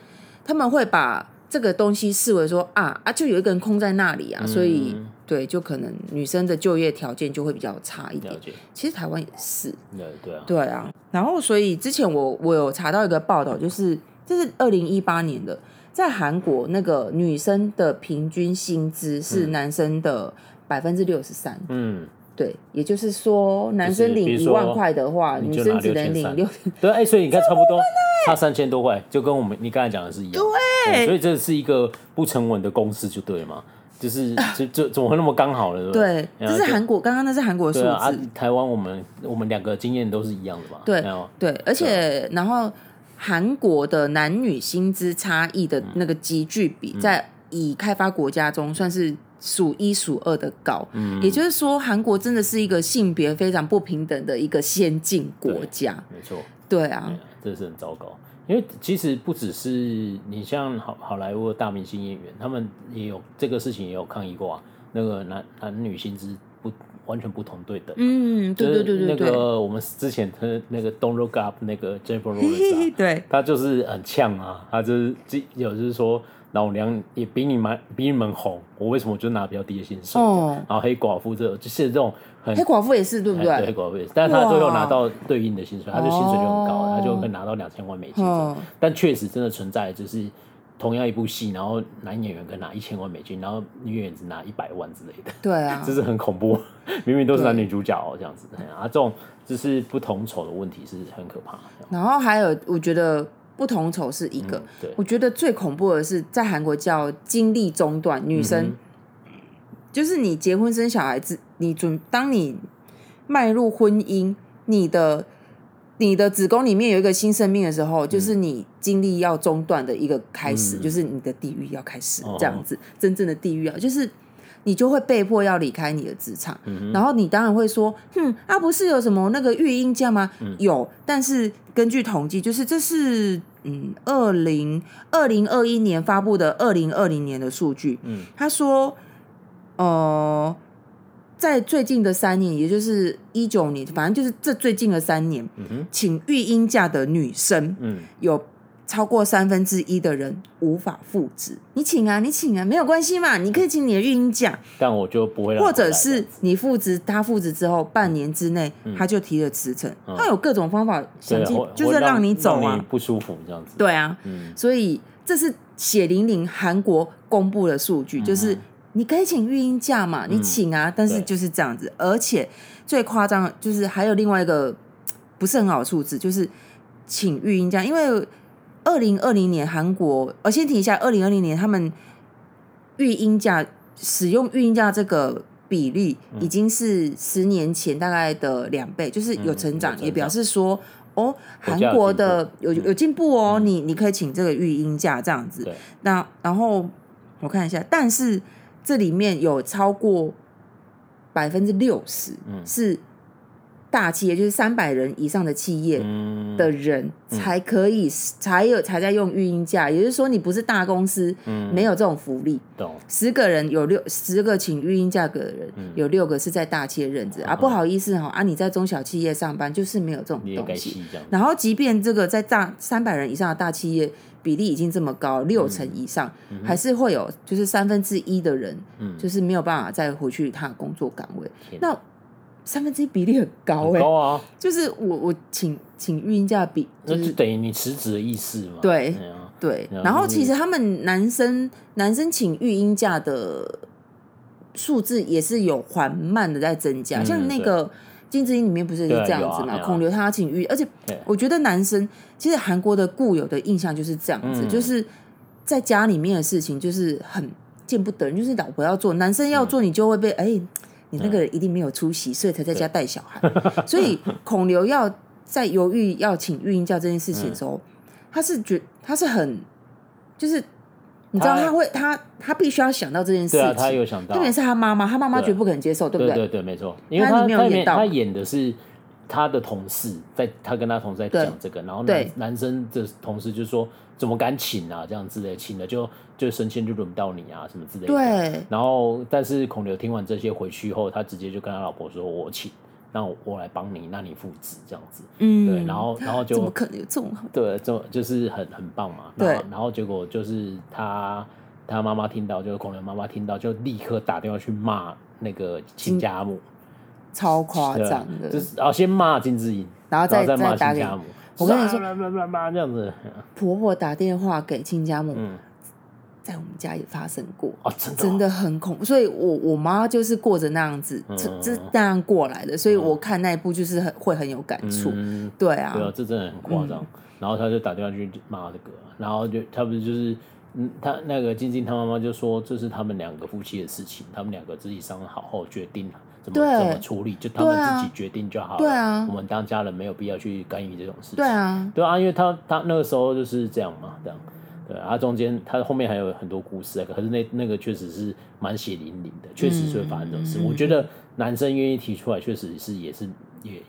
他们会把这个东西视为说啊啊，就有一个人空在那里啊，嗯、所以对，就可能女生的就业条件就会比较差一点。其实台湾也是，对对啊，对啊。然后，所以之前我我有查到一个报道，就是这是二零一八年的。在韩国，那个女生的平均薪资是男生的百分之六十三。嗯，对，也就是说，男生领一万块的话，女生只能领六。对，哎，所以你看，差不多差三千多块，就跟我们你刚才讲的是一样。对，所以这是一个不成文的公式，就对嘛。就是就就怎么会那么刚好了？对，这是韩国，刚刚那是韩国的数字。台湾我们我们两个经验都是一样的嘛。对，对，而且然后。韩国的男女薪资差异的那个集聚比，在已开发国家中算是数一数二的高。嗯，也就是说，韩国真的是一个性别非常不平等的一个先进国家。没错，对啊，这是很糟糕。因为其实不只是你像好好莱坞的大明星演员，他们也有这个事情也有抗议过啊。那个男男女薪资不完全不同对等。嗯，对对对对对。那个我们之前的那个 Don't Look Up 那个 Jennifer Lawrence，对，他就是很呛啊，他就是有就是说老娘也比你们比你们红，我为什么就拿比较低的薪水？哦。然后黑寡妇这就是这种很。黑寡妇也是对不对？对，黑寡妇也是，但是他最后拿到对应的薪水，他就薪水就很高，他就会拿到两千万美金。但确实真的存在，就是同样一部戏，然后男演员可以拿一千万美金，然后女演员只拿一百万之类的。对啊，这是很恐怖。明明都是男女主角哦，这样子啊，这种就是不同酬的问题是很可怕。然后还有，我觉得不同酬是一个，对，我觉得最恐怖的是在韩国叫精力中断，女生。就是你结婚生小孩子，你准当你迈入婚姻，你的你的子宫里面有一个新生命的时候，嗯、就是你精力要中断的一个开始，嗯、就是你的地狱要开始这样子，哦、真正的地狱啊，就是你就会被迫要离开你的职场，嗯、然后你当然会说，哼，啊不是有什么那个育婴假吗？嗯、有，但是根据统计，就是这是嗯二零二零二一年发布的二零二零年的数据，嗯，他说。呃，在最近的三年，也就是一九年，反正就是这最近的三年，嗯、请育婴假的女生，嗯，有超过三分之一的人无法复职。你请啊，你请啊，没有关系嘛，你可以请你的育婴假，但我就不会。或者是你复职，他复职之后半年之内，嗯、他就提了辞呈，嗯、他有各种方法想尽，嗯、就是让你走啊，不舒服这样子。对啊，嗯、所以这是血淋淋韩国公布的数据，就是。你可以请育婴假嘛？你请啊，嗯、但是就是这样子，而且最夸张就是还有另外一个不是很好的数字，就是请育婴假，因为二零二零年韩国，我先提一下，二零二零年他们育婴假使用育婴假这个比例已经是十年前大概的两倍，就是有成长，嗯、成长。也表示说哦，韩国的有有进步哦，嗯、你你可以请这个育婴假这样子。那然后我看一下，但是。这里面有超过百分之六十是大企业，就是三百人以上的企业的人才可以才有才在用育婴假，也就是说你不是大公司，没有这种福利。十个人有六十个请育婴假的人，有六个是在大企业任职啊，不好意思哈啊，你在中小企业上班就是没有这种东西。然后即便这个在大三百人以上的大企业。比例已经这么高，六成以上，嗯、还是会有，就是三分之一的人，嗯、就是没有办法再回去他的工作岗位。那三分之一比例很高哎、欸，高啊！就是我我请请育婴假比，那就等于你辞职的意思嘛？对对。然后其实他们男生男生请育婴假的数字也是有缓慢的在增加，嗯、像那个。金智英里面不是是这样子嘛？孔刘他要请育，而且我觉得男生其实韩国的固有的印象就是这样子，就是在家里面的事情就是很见不得人，就是老婆要做，男生要做，你就会被哎，你那个人一定没有出息，所以才在家带小孩。所以孔刘要在犹豫要请育婴假这件事情的时候，他是觉他是很就是。你知道他会，他他必须要想到这件事情。对啊，他有想到。特别是他妈妈，他妈妈绝不可能接受，对不对？对对对，没错。因为他里面有演到，他演的是他的同事，在他跟他同事在讲这个，然后男男生的同事就说：“怎么敢请啊？这样之类，请了就就升迁就轮不到你啊，什么之类的。”对。然后，但是孔刘听完这些回去后，他直接就跟他老婆说：“我请。”那我我来帮你，那你复职这样子，嗯，对，然后然后就怎么可能有这种好？对，这就是很很棒嘛。对，然后结果就是他他妈妈听到，就是孔刘妈妈听到，就立刻打电话去骂那个亲家母，超夸张的，就是啊，先骂金智英，然后再再骂亲家母。我跟你说，这样子，婆婆打电话给亲家母。嗯在我们家也发生过，真的很恐怖，所以我我妈就是过着那样子，这这那样过来的，所以我看那一部就是很会很有感触，对啊，对啊，这真的很夸张。然后他就打电话去骂这个，然后就他不是就是嗯，他那个晶晶他妈妈就说这是他们两个夫妻的事情，他们两个自己商量好后决定怎么怎么处理，就他们自己决定就好了。对啊，我们当家人没有必要去干预这种事情。对啊，对啊，因为他他那个时候就是这样嘛，这样。对，他中间他后面还有很多故事，可是那那个确实是蛮血淋淋的，确实是会发生这种事。嗯、我觉得男生愿意提出来，确实是也是也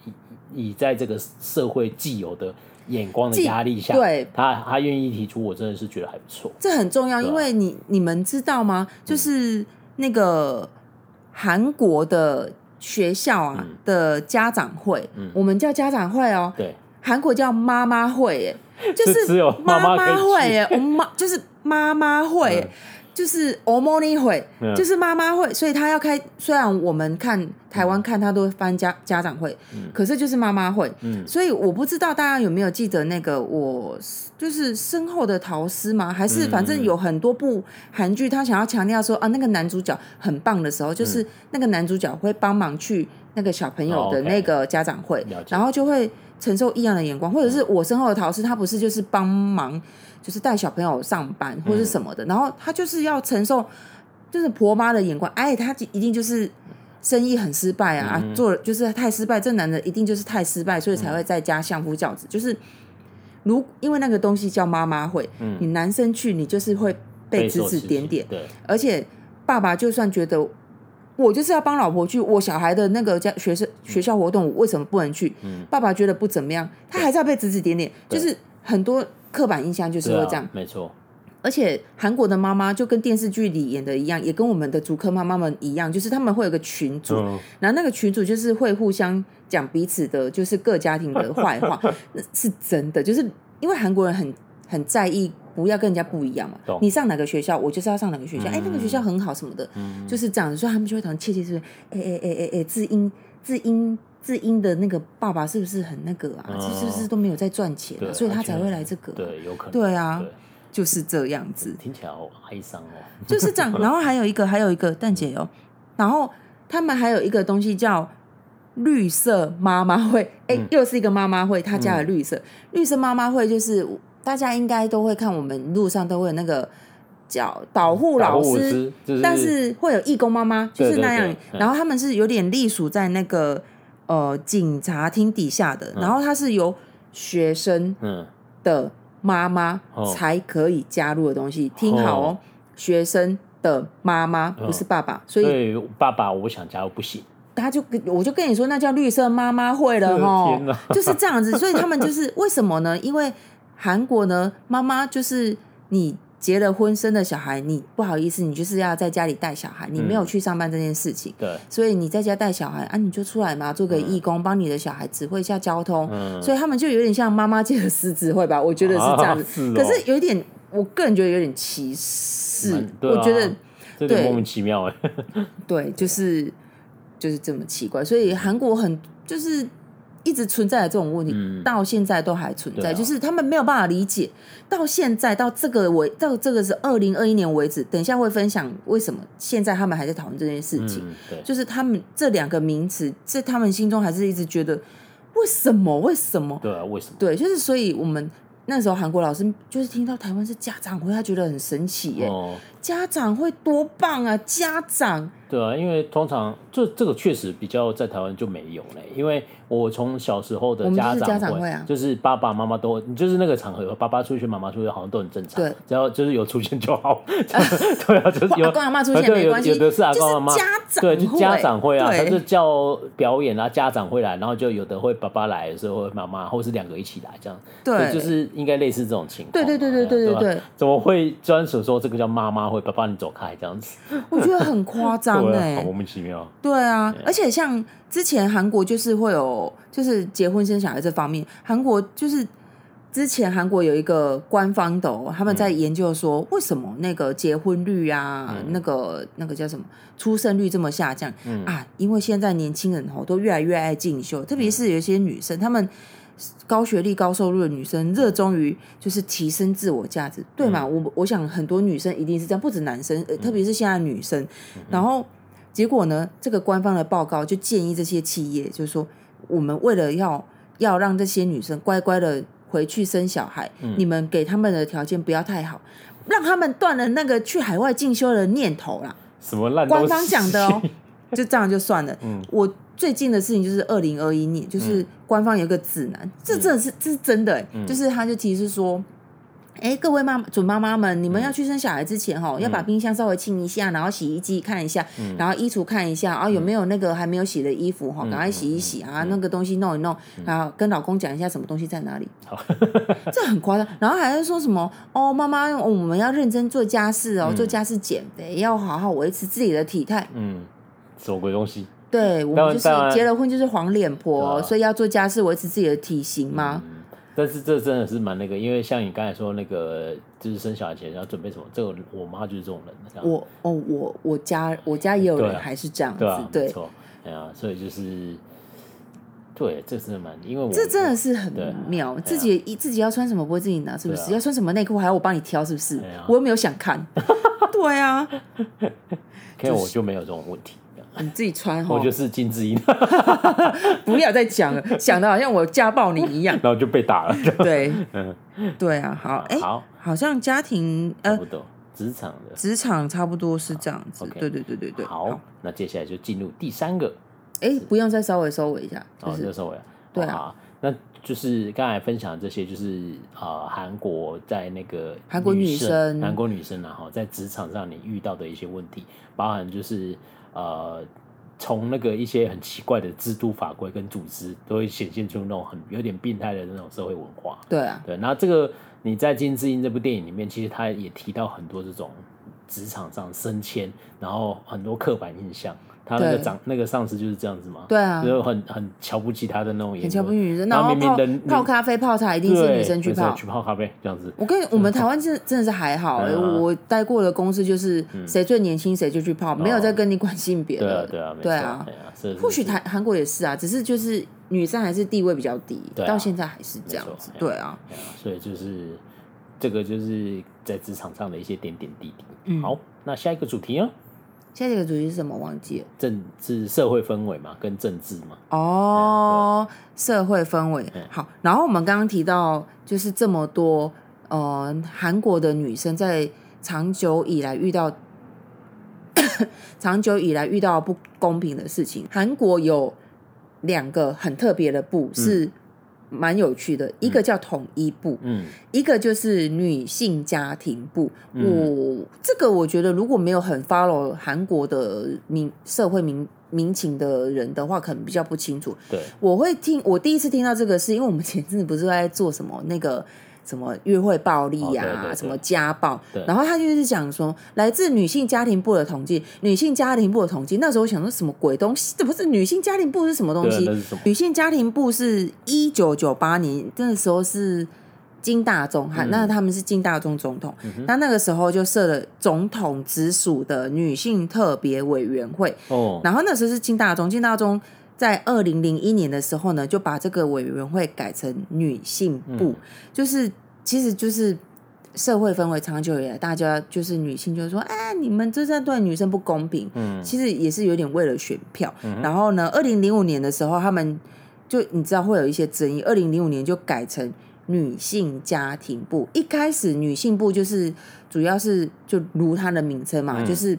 以在这个社会既有的眼光的压力下，对他他愿意提出，我真的是觉得还不错。这很重要，啊、因为你你们知道吗？就是那个韩国的学校啊、嗯、的家长会，嗯、我们叫家长会哦，对，韩国叫妈妈会，就是妈妈会耶，我妈就是妈妈会。嗯就是欧莫尼会，就是妈妈会，所以他要开。虽然我们看台湾看他都翻家家长会，嗯、可是就是妈妈会。嗯、所以我不知道大家有没有记得那个我就是身后的桃丝吗？还是反正有很多部韩剧，他想要强调说啊，那个男主角很棒的时候，就是那个男主角会帮忙去那个小朋友的那个家长会，哦 okay、然后就会承受异样的眼光，或者是我身后的桃丝，他不是就是帮忙。就是带小朋友上班或是什么的，嗯、然后他就是要承受，就是婆妈的眼光，哎，他一定就是生意很失败啊，嗯、做就是太失败，这男的一定就是太失败，所以才会在家相夫教子。嗯、就是如因为那个东西叫妈妈会，嗯、你男生去，你就是会被指指点点，对，而且爸爸就算觉得我就是要帮老婆去，我小孩的那个家学生学校活动，我为什么不能去？嗯、爸爸觉得不怎么样，他还是要被指指点点，就是很多。刻板印象就是会这样，啊、没错。而且韩国的妈妈就跟电视剧里演的一样，也跟我们的主客妈妈们一样，就是他们会有个群组，嗯、然后那个群组就是会互相讲彼此的，就是各家庭的坏话，那是真的。就是因为韩国人很很在意，不要跟人家不一样嘛。你上哪个学校，我就是要上哪个学校。哎、嗯欸，那个学校很好什么的，嗯、就是这样子。所以他们就会讨论窃窃私语。哎哎哎哎哎，字音字音。字音的那个爸爸是不是很那个啊？嗯、是不是都没有在赚钱、啊，所以他才会来这个？对，有可能。对啊，对就是这样子。听起来好哀伤哦。就是这样。然后还有一个，还有一个蛋姐哦。然后他们还有一个东西叫绿色妈妈会。哎、欸，嗯、又是一个妈妈会，他家的绿色。嗯、绿色妈妈会就是大家应该都会看，我们路上都会有那个叫导护老师，就是、但是会有义工妈妈，就是那样。然后他们是有点隶属在那个。呃，警察厅底下的，然后他是由学生的妈妈才可以加入的东西。听好哦，学生的妈妈不是爸爸，所以爸爸我想加入不行。他就我就跟你说，那叫绿色妈妈会了 哦，就是这样子。所以他们就是为什么呢？因为韩国呢，妈妈就是你。结了婚生的小孩，你不好意思，你就是要在家里带小孩，你没有去上班这件事情。对，所以你在家带小孩啊，你就出来嘛，做个义工，帮你的小孩指挥一下交通。所以他们就有点像妈妈界的狮子会吧？我觉得是这样子。可是有一点，我个人觉得有点歧视。我觉得这点莫名其妙哎。对，就是就是这么奇怪。所以韩国很就是。一直存在的这种问题，嗯、到现在都还存在，啊、就是他们没有办法理解。到现在到这个为到这个是二零二一年为止，等一下会分享为什么现在他们还在讨论这件事情。嗯、就是他们这两个名词，在他们心中还是一直觉得为什么？为什么？对啊，为什么？对，就是所以我们那时候韩国老师就是听到台湾是家长会，他觉得很神奇耶。哦、家长会多棒啊！家长对啊，因为通常这这个确实比较在台湾就没有嘞，因为。我从小时候的家长会，家长会啊、就是爸爸妈妈都，就是那个场合，爸爸出去，妈妈出去，好像都很正常。对，只要就是有出现就好。对啊，就是有阿公阿妈出现没关系。有的是阿公阿妈。家长对，就家长会啊，他是叫表演啊，家长会来，然后就有的会爸爸来的时候，妈妈或是两个一起来这样。对，就是应该类似这种情况。对对对对对对对。怎么会专属说这个叫妈妈会？爸爸你走开这样子。我觉得很夸张 哎，好莫名其妙。对啊，而且像。之前韩国就是会有，就是结婚生小孩这方面，韩国就是之前韩国有一个官方的，他们在研究说，为什么那个结婚率啊，嗯、那个那个叫什么出生率这么下降、嗯、啊？因为现在年轻人哦都越来越爱进修，特别是有一些女生，她们高学历、高收入的女生，热衷于就是提升自我价值，对吗？我我想很多女生一定是这样，不止男生，特别是现在女生，然后。结果呢？这个官方的报告就建议这些企业，就是说，我们为了要要让这些女生乖乖的回去生小孩，嗯、你们给他们的条件不要太好，让他们断了那个去海外进修的念头啦。什么烂？官方讲的哦，就这样就算了。嗯，我最近的事情就是二零二一年，就是官方有一个指南，这、这真的是这是真的、欸，嗯、就是他就提示说。哎，各位妈妈、准妈妈们，你们要去生小孩之前，哈、嗯，要把冰箱稍微清一下，然后洗衣机看一下，嗯、然后衣橱看一下，啊，有没有那个还没有洗的衣服，哈、嗯，赶快洗一洗啊，嗯、那个东西弄一弄，嗯、然后跟老公讲一下什么东西在哪里。好，这很夸张。然后还是说什么哦，妈妈、哦，我们要认真做家事哦，嗯、做家事减肥，要好好维持自己的体态。嗯，什么鬼东西？对，我们就是结了婚就是黄脸婆，啊、所以要做家事维持自己的体型吗？嗯但是这真的是蛮那个，因为像你刚才说那个，就是生小孩前要准备什么，这个我妈就是这种人。我哦，我我家我家也有人还是这样子，对，啊、对，没错，哎呀，所以就是，对，这真的蛮，因为我这真的是很妙，对自己一自己要穿什么不会自己拿，是不是？啊、要穿什么内裤还要我帮你挑，是不是？啊、我又没有想看，对啊，看我就没有这种问题。你自己穿，我就是金智英，不要再讲了，讲的好像我家暴你一样，然后就被打了。对，嗯，对啊，好，哎，好，好像家庭呃，差不多，职场的。职场差不多是这样子，对对对对对。好，那接下来就进入第三个，哎，不用再稍微收尾一下，哦，就收尾，对啊，那就是刚才分享的这些，就是呃，韩国在那个韩国女生，韩国女生啊，后，在职场上你遇到的一些问题，包含就是。呃，从那个一些很奇怪的制度法规跟组织，都会显现出那种很有点病态的那种社会文化。对啊，对。然后这个你在《金智英》这部电影里面，其实他也提到很多这种职场上升迁，然后很多刻板印象。他那个长那个上司就是这样子嘛？对啊，就很很瞧不起他的那种，很瞧不起女生。然后泡泡咖啡泡茶一定是女生去泡，去泡咖啡这样子。我跟我们台湾真真的是还好，我待过的公司就是谁最年轻谁就去泡，没有再跟你管性别了。对啊，对啊，对啊。或许台韩国也是啊，只是就是女生还是地位比较低，到现在还是这样子。对啊，所以就是这个就是在职场上的一些点点滴滴。好，那下一个主题呢？下一个主题是什么？忘记了。政治社会氛围嘛，跟政治嘛。哦，社会氛围。好，然后我们刚刚提到，就是这么多呃，韩国的女生在长久以来遇到，长久以来遇到不公平的事情。韩国有两个很特别的部是。嗯蛮有趣的，一个叫统一部，嗯，一个就是女性家庭部。我、嗯、这个我觉得如果没有很 follow 韩国的民社会民民情的人的话，可能比较不清楚。对，我会听，我第一次听到这个是因为我们前阵子不是在做什么那个。什么约会暴力呀、啊？哦、对对对，什么家暴？然后他就是讲说，来自女性家庭部的统计，女性家庭部的统计。那时候我想说什么鬼东西？这不是女性家庭部是什么东西？女性家庭部是一九九八年那个时候是金大中，哈、嗯，那他们是金大中总统。那那个时候就设了总统直属的女性特别委员会。哦，然后那时候是金大中，金大中在二零零一年的时候呢，就把这个委员会改成女性部，嗯、就是其实就是社会氛围长久以来，大家就是女性就是说，哎，你们这在对女生不公平。嗯，其实也是有点为了选票。嗯、然后呢，二零零五年的时候，他们就你知道会有一些争议，二零零五年就改成女性家庭部。一开始女性部就是主要是就如它的名称嘛，嗯、就是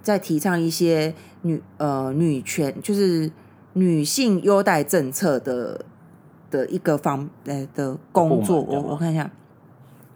在提倡一些女呃女权，就是。女性优待政策的的一个方呃的工作，我我看一下，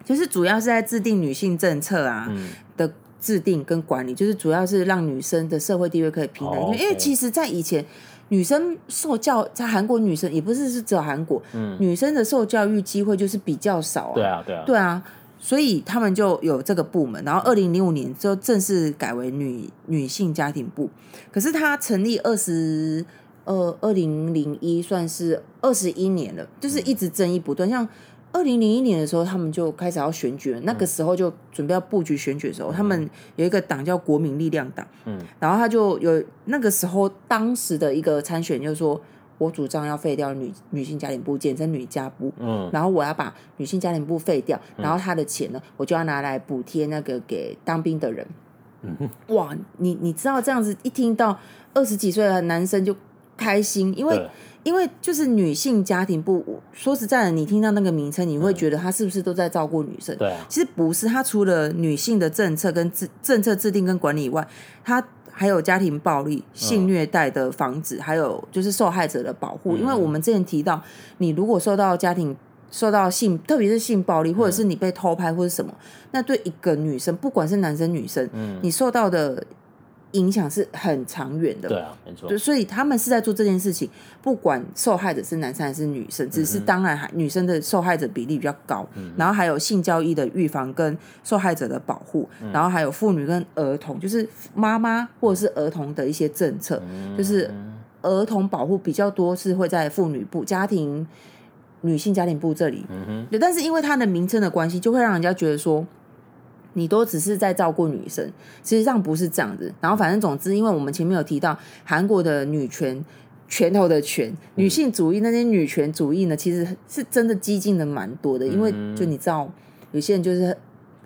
就是主要是在制定女性政策啊、嗯、的制定跟管理，就是主要是让女生的社会地位可以平等。哦、因为其实，在以前，女生受教在韩国，女生也不是是只有韩国，嗯、女生的受教育机会就是比较少啊。对啊，对啊，对啊，所以他们就有这个部门。然后二零零五年就正式改为女女性家庭部，可是他成立二十。呃，二零零一算是二十一年了，就是一直争议不断。像二零零一年的时候，他们就开始要选举了，那个时候就准备要布局选举的时候，他们有一个党叫国民力量党，嗯，然后他就有那个时候当时的一个参选，就是说我主张要废掉女女性家庭部，简称女家部，嗯，然后我要把女性家庭部废掉，然后他的钱呢，我就要拿来补贴那个给当兵的人，嗯，哇，你你知道这样子一听到二十几岁的男生就。开心，因为因为就是女性家庭部。说实在的，你听到那个名称，你会觉得他是不是都在照顾女生？对、啊，其实不是，他除了女性的政策跟制政策制定跟管理以外，他还有家庭暴力、性虐待的防止，嗯、还有就是受害者的保护。因为我们之前提到，你如果受到家庭受到性，特别是性暴力，或者是你被偷拍或者什么，那对一个女生，不管是男生女生，嗯，你受到的。影响是很长远的，对啊，没错。所以他们是在做这件事情，不管受害者是男生还是女生，只是当然还女生的受害者比例比较高，嗯、然后还有性交易的预防跟受害者的保护，嗯、然后还有妇女跟儿童，就是妈妈或者是儿童的一些政策，嗯、就是儿童保护比较多是会在妇女部、家庭女性家庭部这里，嗯哼，对。但是因为它的名称的关系，就会让人家觉得说。你都只是在照顾女生，实际上不是这样子。然后反正总之，因为我们前面有提到韩国的女权，拳头的拳，女性主义那些女权主义呢，其实是真的激进的蛮多的。因为就你知道，有些人就是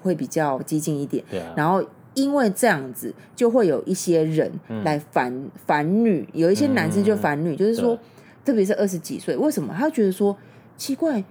会比较激进一点。然后因为这样子，就会有一些人来反反女，有一些男生就反女，就是说，特别是二十几岁，为什么他觉得说奇怪，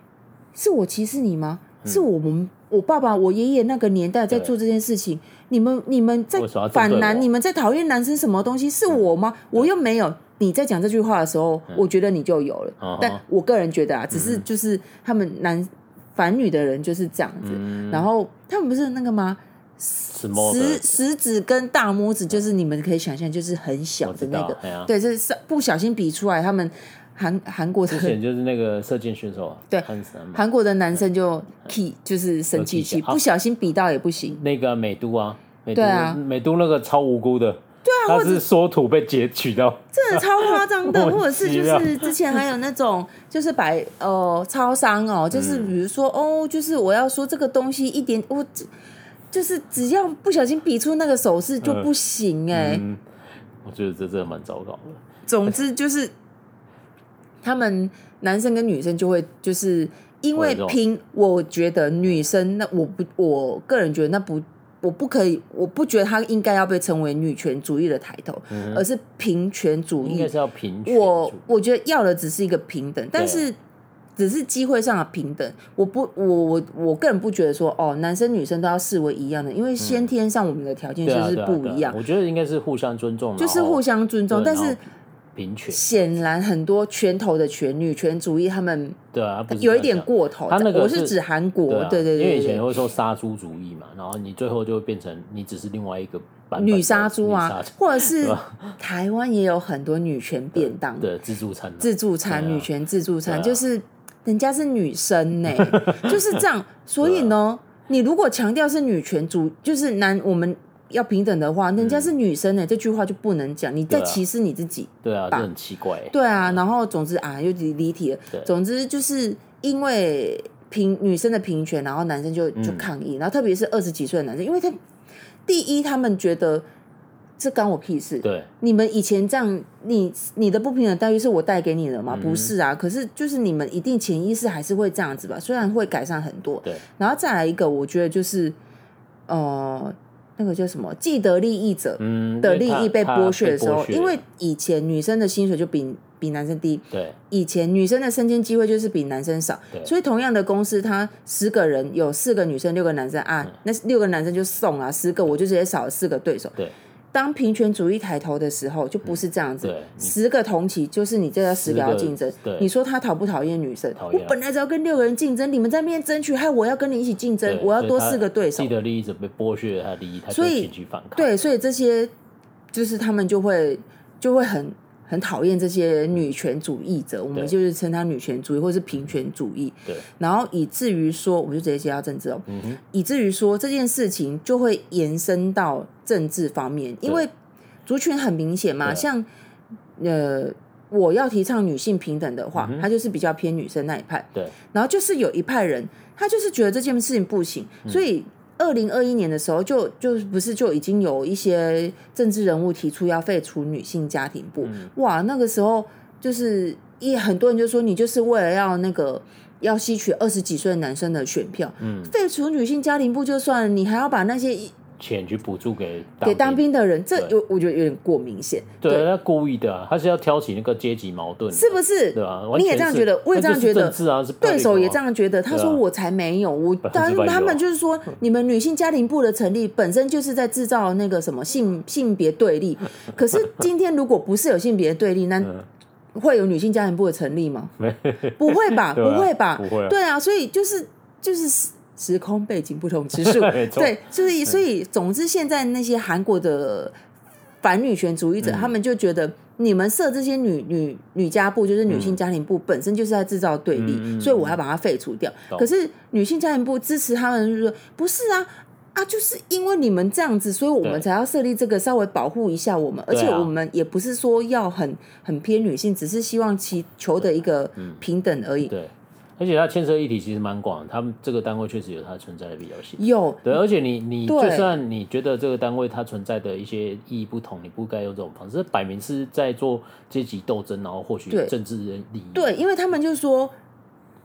是我歧视你吗？是我们。我爸爸、我爷爷那个年代在做这件事情，你们、你们在反男，你们在讨厌男生什么东西？是我吗？我又没有。你在讲这句话的时候，我觉得你就有了。但我个人觉得啊，只是就是他们男反女的人就是这样子。然后他们不是那个吗？食食指跟大拇指，就是你们可以想象，就是很小的那个。对，就是不小心比出来，他们。韩韩国之前就是那个射箭选手啊，对，韩国的男生就 key 就是生气气，不小心比到也不行。那个美都啊，对啊，美都那个超无辜的，对啊，他是缩土被截取到，真的超夸张的，或者是就是之前还有那种就是摆哦超商哦，就是比如说哦，就是我要说这个东西一点我就是只要不小心比出那个手势就不行哎，我觉得这真的蛮糟糕的。总之就是。他们男生跟女生就会就是因为拼，我觉得女生那我不，我个人觉得那不，我不可以，我不觉得他应该要被称为女权主义的抬头，嗯、而是平权主义。应该是要平权。我我觉得要的只是一个平等，但是只是机会上的平等。我不，我我我个人不觉得说哦，男生女生都要视为一样的，因为先天上我们的条件就是不一样。我觉得应该是互相尊重，就是互相尊重，但是。显然很多拳头的拳女权主义，他们对啊，有一点过头。他那个我是指韩国，对对对，因为以前会说杀猪主义嘛，然后你最后就会变成你只是另外一个女杀猪啊，或者是台湾也有很多女权便当，对自助餐，自助餐女权自助餐，就是人家是女生呢，就是这样。所以呢，你如果强调是女权主，就是男我们。要平等的话，人家是女生呢，这句话就不能讲，你在歧视你自己。对啊，这很奇怪。对啊，然后总之啊，又离离题了。总之就是因为平女生的平权，然后男生就就抗议，然后特别是二十几岁的男生，因为他第一他们觉得这干我屁事。对，你们以前这样，你你的不平等待遇是我带给你的吗？不是啊，可是就是你们一定潜意识还是会这样子吧，虽然会改善很多。对，然后再来一个，我觉得就是呃。那个叫什么？既得利益者的利益被剥削的时候，因为以前女生的薪水就比比男生低，对，以前女生的升迁机会就是比男生少，对，所以同样的公司，他十个人有四个女生，六个男生啊，那六个男生就送啊，十个我就直接少了四个对手，对。当平权主义抬头的时候，就不是这样子。十个同期就是你这要十个要竞争。你说他讨不讨厌女生？我本来只要跟六个人竞争，你们在那边争取，害我要跟你一起竞争，我要多四个对手。记得利益者被剥削他的利益，他所以对，所以这些就是他们就会就会很。很讨厌这些女权主义者，我们就是称他女权主义或是平权主义。对，然后以至于说，我们就直接接到政治哦。嗯。以至于说这件事情就会延伸到政治方面，因为族群很明显嘛，像呃，我要提倡女性平等的话，他就是比较偏女生那一派。对。然后就是有一派人，他就是觉得这件事情不行，所以。二零二一年的时候就，就就不是就已经有一些政治人物提出要废除女性家庭部。嗯、哇，那个时候就是一很多人就说，你就是为了要那个要吸取二十几岁男生的选票，嗯、废除女性家庭部就算了，你还要把那些钱去补助给给当兵的人，这有我觉得有点过明显。对，他故意的啊，他是要挑起那个阶级矛盾，是不是？对啊，你也这样觉得，我也这样觉得，是啊，是对手也这样觉得。他说我才没有，我 当他们就是说，你们女性家庭部的成立本身就是在制造那个什么性性别对立。可是今天如果不是有性别对立，那会有女性家庭部的成立吗？不会吧，不会吧，不会。对啊，所以就是就是。时空背景不同之处，对，所以所以总之，现在那些韩国的反女权主义者，嗯、他们就觉得你们设这些女女女家部，就是女性家庭部，本身就是在制造对立，嗯、所以我要把它废除掉。嗯、可是女性家庭部支持他们，就是说不是啊啊，就是因为你们这样子，所以我们才要设立这个，稍微保护一下我们，而且我们也不是说要很很偏女性，只是希望其求得一个平等而已。对。而且它牵涉议题其实蛮广，他们这个单位确实有它存在的必要性。有对，而且你你就算你觉得这个单位它存在的一些意义不同，你不该用这种方式，摆明是在做阶级斗争，然后获取政治利益。对，因为他们就说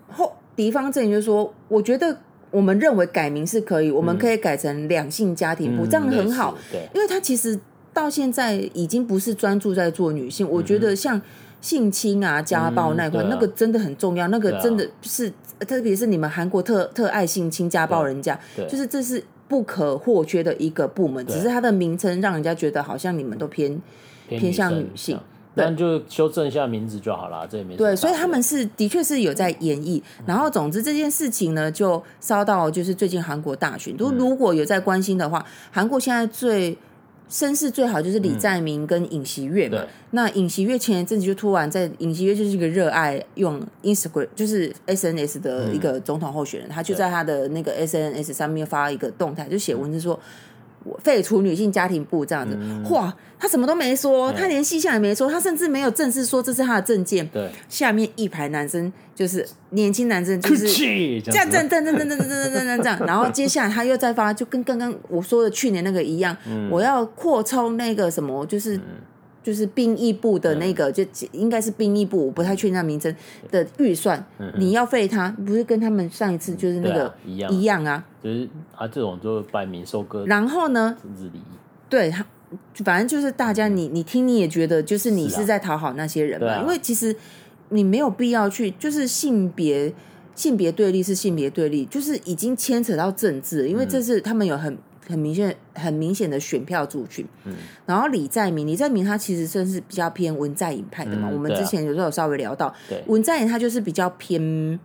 后敌方阵营就说，我觉得我们认为改名是可以，我们可以改成两性家庭部，嗯、这样很好。对，因为他其实到现在已经不是专注在做女性，嗯、我觉得像。性侵啊，家暴那一块，嗯啊、那个真的很重要。那个真的是，啊、特别是你们韩国特特爱性侵家暴人家，就是这是不可或缺的一个部门。只是它的名称让人家觉得好像你们都偏偏，偏向女性，那就修正一下名字就好了。这里面对，所以他们是的确是有在演绎。然后总之这件事情呢，就烧到就是最近韩国大选。如如果有在关心的话，韩国现在最。声势最好就是李在明跟尹锡悦嘛。嗯、那尹锡悦前一阵子就突然在，尹锡悦就是一个热爱用 Instagram，就是 SNS 的一个总统候选人，嗯、他就在他的那个 SNS 上面发一个动态，就写文字说。废除女性家庭部这样子，嗯、哇，他什么都没说，他连细项也没说，他甚至没有正式说这是他的证件。对，下面一排男生就是年轻男生，就是这样，这样，这样，这样，这样，这样，这样，这样，然后接下来他又再发，就跟刚刚我说的去年那个一样，嗯、我要扩充那个什么，就是。嗯就是兵役部的那个，就应该是兵役部，我不太确定那名称的预算。你要废他，不是跟他们上一次就是那个一样一样啊？就是啊，这种就摆明收割。然后呢？对他，反正就是大家，你你听你也觉得，就是你是在讨好那些人嘛？因为其实你没有必要去，就是性别性别对立是性别对立，就是已经牵扯到政治，因为这是他们有很。很明显，很明显的选票族群。嗯，然后李在明，李在明他其实算是比较偏文在寅派的嘛。嗯、我们之前有时候有稍微聊到，对文在寅他就是比较偏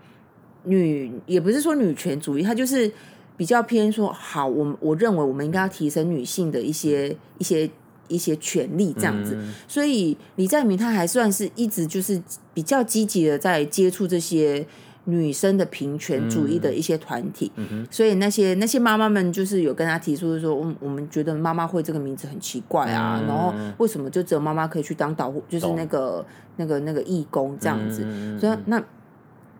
女，也不是说女权主义，他就是比较偏说好，我我认为我们应该要提升女性的一些一些一些权利这样子。嗯、所以李在明他还算是一直就是比较积极的在接触这些。女生的平权主义的一些团体，所以那些那些妈妈们就是有跟他提出说，我我们觉得妈妈会这个名字很奇怪啊，嗯、然后为什么就只有妈妈可以去当导护，就是那个那个那个义工这样子？嗯、所以那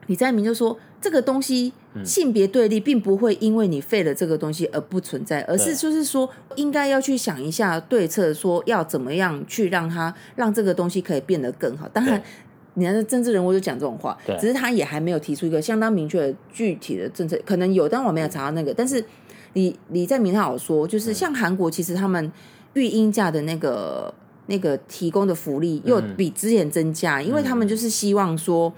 李在明就说，这个东西性别对立并不会因为你废了这个东西而不存在，而是就是说应该要去想一下对策，说要怎么样去让它让这个东西可以变得更好。当然。你看，政治人物就讲这种话，只是他也还没有提出一个相当明确的具体的政策，可能有，但我没有查到那个。但是李李在明他好说，就是像韩国，其实他们育婴假的那个那个提供的福利又比之前增加，嗯、因为他们就是希望说，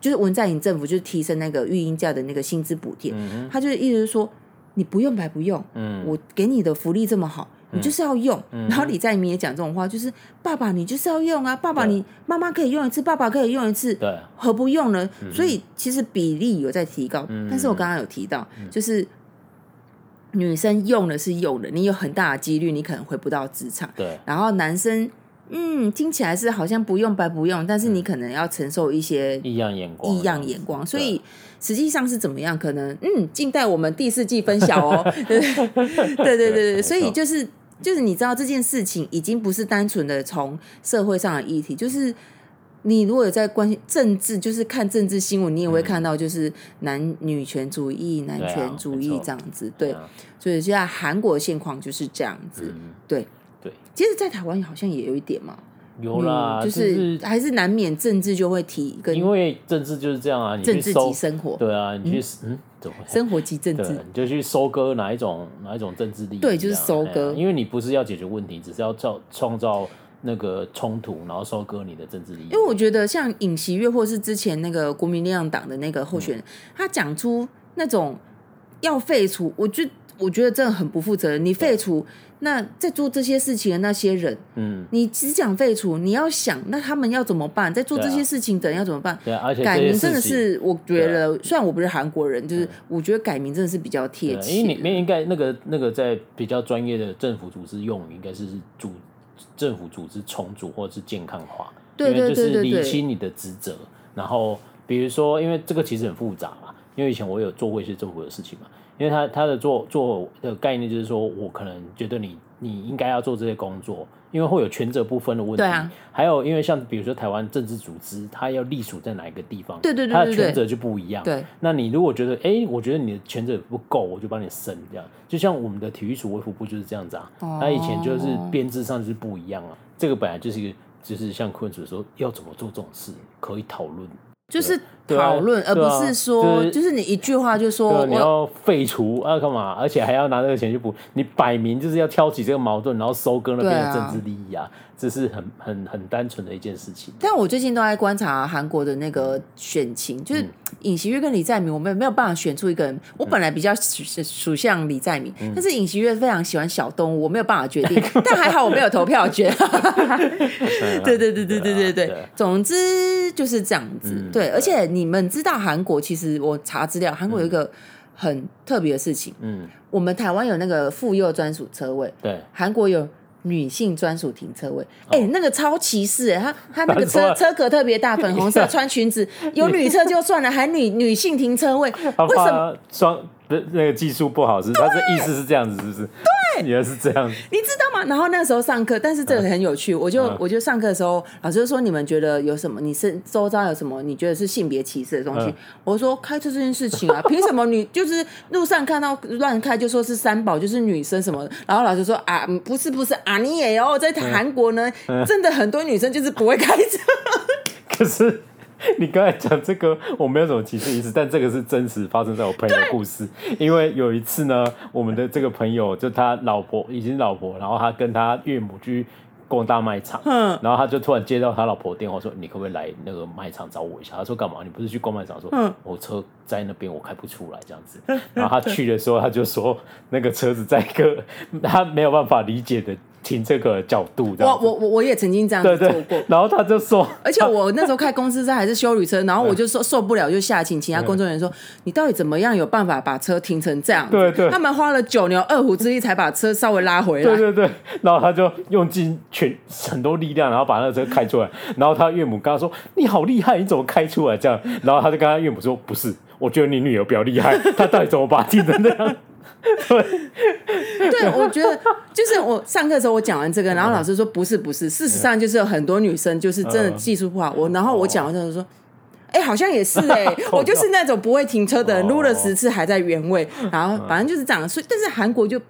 就是文在寅政府就是提升那个育婴假的那个薪资补贴，嗯、他就是意思是说，你不用白不用，嗯、我给你的福利这么好。你就是要用，嗯、然后李在明也讲这种话，就是爸爸，你就是要用啊，爸爸你，你妈妈可以用一次，爸爸可以用一次，对，何不用呢？嗯、所以其实比例有在提高，嗯、但是我刚刚有提到，嗯、就是女生用的是用的，你有很大的几率你可能回不到职场，对，然后男生，嗯，听起来是好像不用白不用，但是你可能要承受一些异样眼光，异样眼光，所以实际上是怎么样？可能，嗯，静待我们第四季分晓哦，对对对 对，所以就是。就是你知道这件事情已经不是单纯的从社会上的议题，就是你如果有在关心政治，就是看政治新闻，你也会看到就是男女权主义、男权主义这样子。对，所以现在韩国的现况就是这样子。对对，其实，在台湾好像也有一点嘛，有啦，就是还是难免政治就会提跟，因为政治就是这样啊，你政治及生活，对啊，你去嗯，怎么生活及政治，你就去收割哪一种哪一种政治利益，对，就是收割，因为你不是要解决问题，只是要造创造那个冲突，然后收割你的政治利益。因为我觉得像尹锡悦或是之前那个国民力量党的那个候选人，他讲出那种要废除，我觉我觉得真的很不负责任，你废除。那在做这些事情的那些人，嗯，你只讲废除，你要想那他们要怎么办？在做这些事情的人要怎么办？对啊，而且改名真的是，我觉得虽然我不是韩国人，就是我觉得改名真的是比较贴切。因为里面应该那个那个在比较专业的政府组织用语，应该是组政府组织重组或者是健康化，对对对对对，就是理清你的职责。然后比如说，因为这个其实很复杂嘛，因为以前我有做过一些政府的事情嘛。因为他他的做做的概念就是说，我可能觉得你你应该要做这些工作，因为会有权责不分的问题。对啊。还有，因为像比如说台湾政治组织，它要隶属在哪一个地方，对对对，它的权责就不一样。对。那你如果觉得，哎，我觉得你的权责不够，我就帮你升这样。就像我们的体育署卫福部就是这样子啊。哦。他以前就是编制上就是不一样啊。这个本来就是一个，就是像坤主说要怎么做这种事，可以讨论。就是讨论，而不是说，就是你一句话就说你要废除啊干嘛？而且还要拿这个钱去补，你摆明就是要挑起这个矛盾，然后收割那边的政治利益啊。这是很很很单纯的一件事情。但我最近都在观察韩国的那个选情，就是尹锡悦跟李在明，我们没有办法选出一个人。我本来比较属属向李在明，但是尹锡悦非常喜欢小动物，我没有办法决定。但还好我没有投票权。对对对对对对对，总之就是这样子。对，而且你们知道韩国，其实我查资料，韩国有一个很特别的事情。嗯，我们台湾有那个妇幼专属车位，对，韩国有。女性专属停车位，哎、欸，那个超歧视哎、欸，他他那个车车壳特别大，粉红色，穿裙子，有女车就算了，还女 女性停车位，为什么？双的那个技术不好是？他的意思是这样子，是不是？对，原来是这样子。你知道吗？然后那时候上课，但是这个很有趣，我就我就上课的时候，老师就说，你们觉得有什么？你是周遭有什么？你觉得是性别歧视的东西？我说开车这件事情啊，凭什么你就是路上看到乱开就说是三宝，就是女生什么？然后老师说啊，不是不是啊，你也哦，在韩国呢，真的很多女生就是不会开车。可是。你刚才讲这个，我没有什么歧视意思，但这个是真实发生在我朋友的故事。因为有一次呢，我们的这个朋友就他老婆已经老婆，然后他跟他岳母去逛大卖场，嗯，然后他就突然接到他老婆电话说：“你可不可以来那个卖场找我一下？”他说：“干嘛？你不是去逛卖场？”说：“嗯，我车在那边，我开不出来这样子。”然后他去的时候，他就说 那个车子在一个他没有办法理解的。停这个角度，我我我我也曾经这样子做过，然后他就说，而且我那时候开公司车还是修旅车，然后我就说受不了，就下请其他工作人员说，你到底怎么样有办法把车停成这样？对对，他们花了九牛二虎之力才把车稍微拉回来。对对对，然后他就用尽全很多力量，然后把那个车开出来。然后他岳母跟他说：“你好厉害，你怎么开出来这样？”然后他就跟他岳母说：“不是，我觉得你女儿比较厉害，她到底怎么把它停成这样？”对，对，我觉得就是我上课的时候，我讲完这个，然后老师说不是不是，事实上就是有很多女生就是真的技术不好。我然后我讲完之后说，哎，好像也是 哎，我就是那种不会停车的人，撸了十次还在原位，然后反正就是这样。所以，但是韩国就。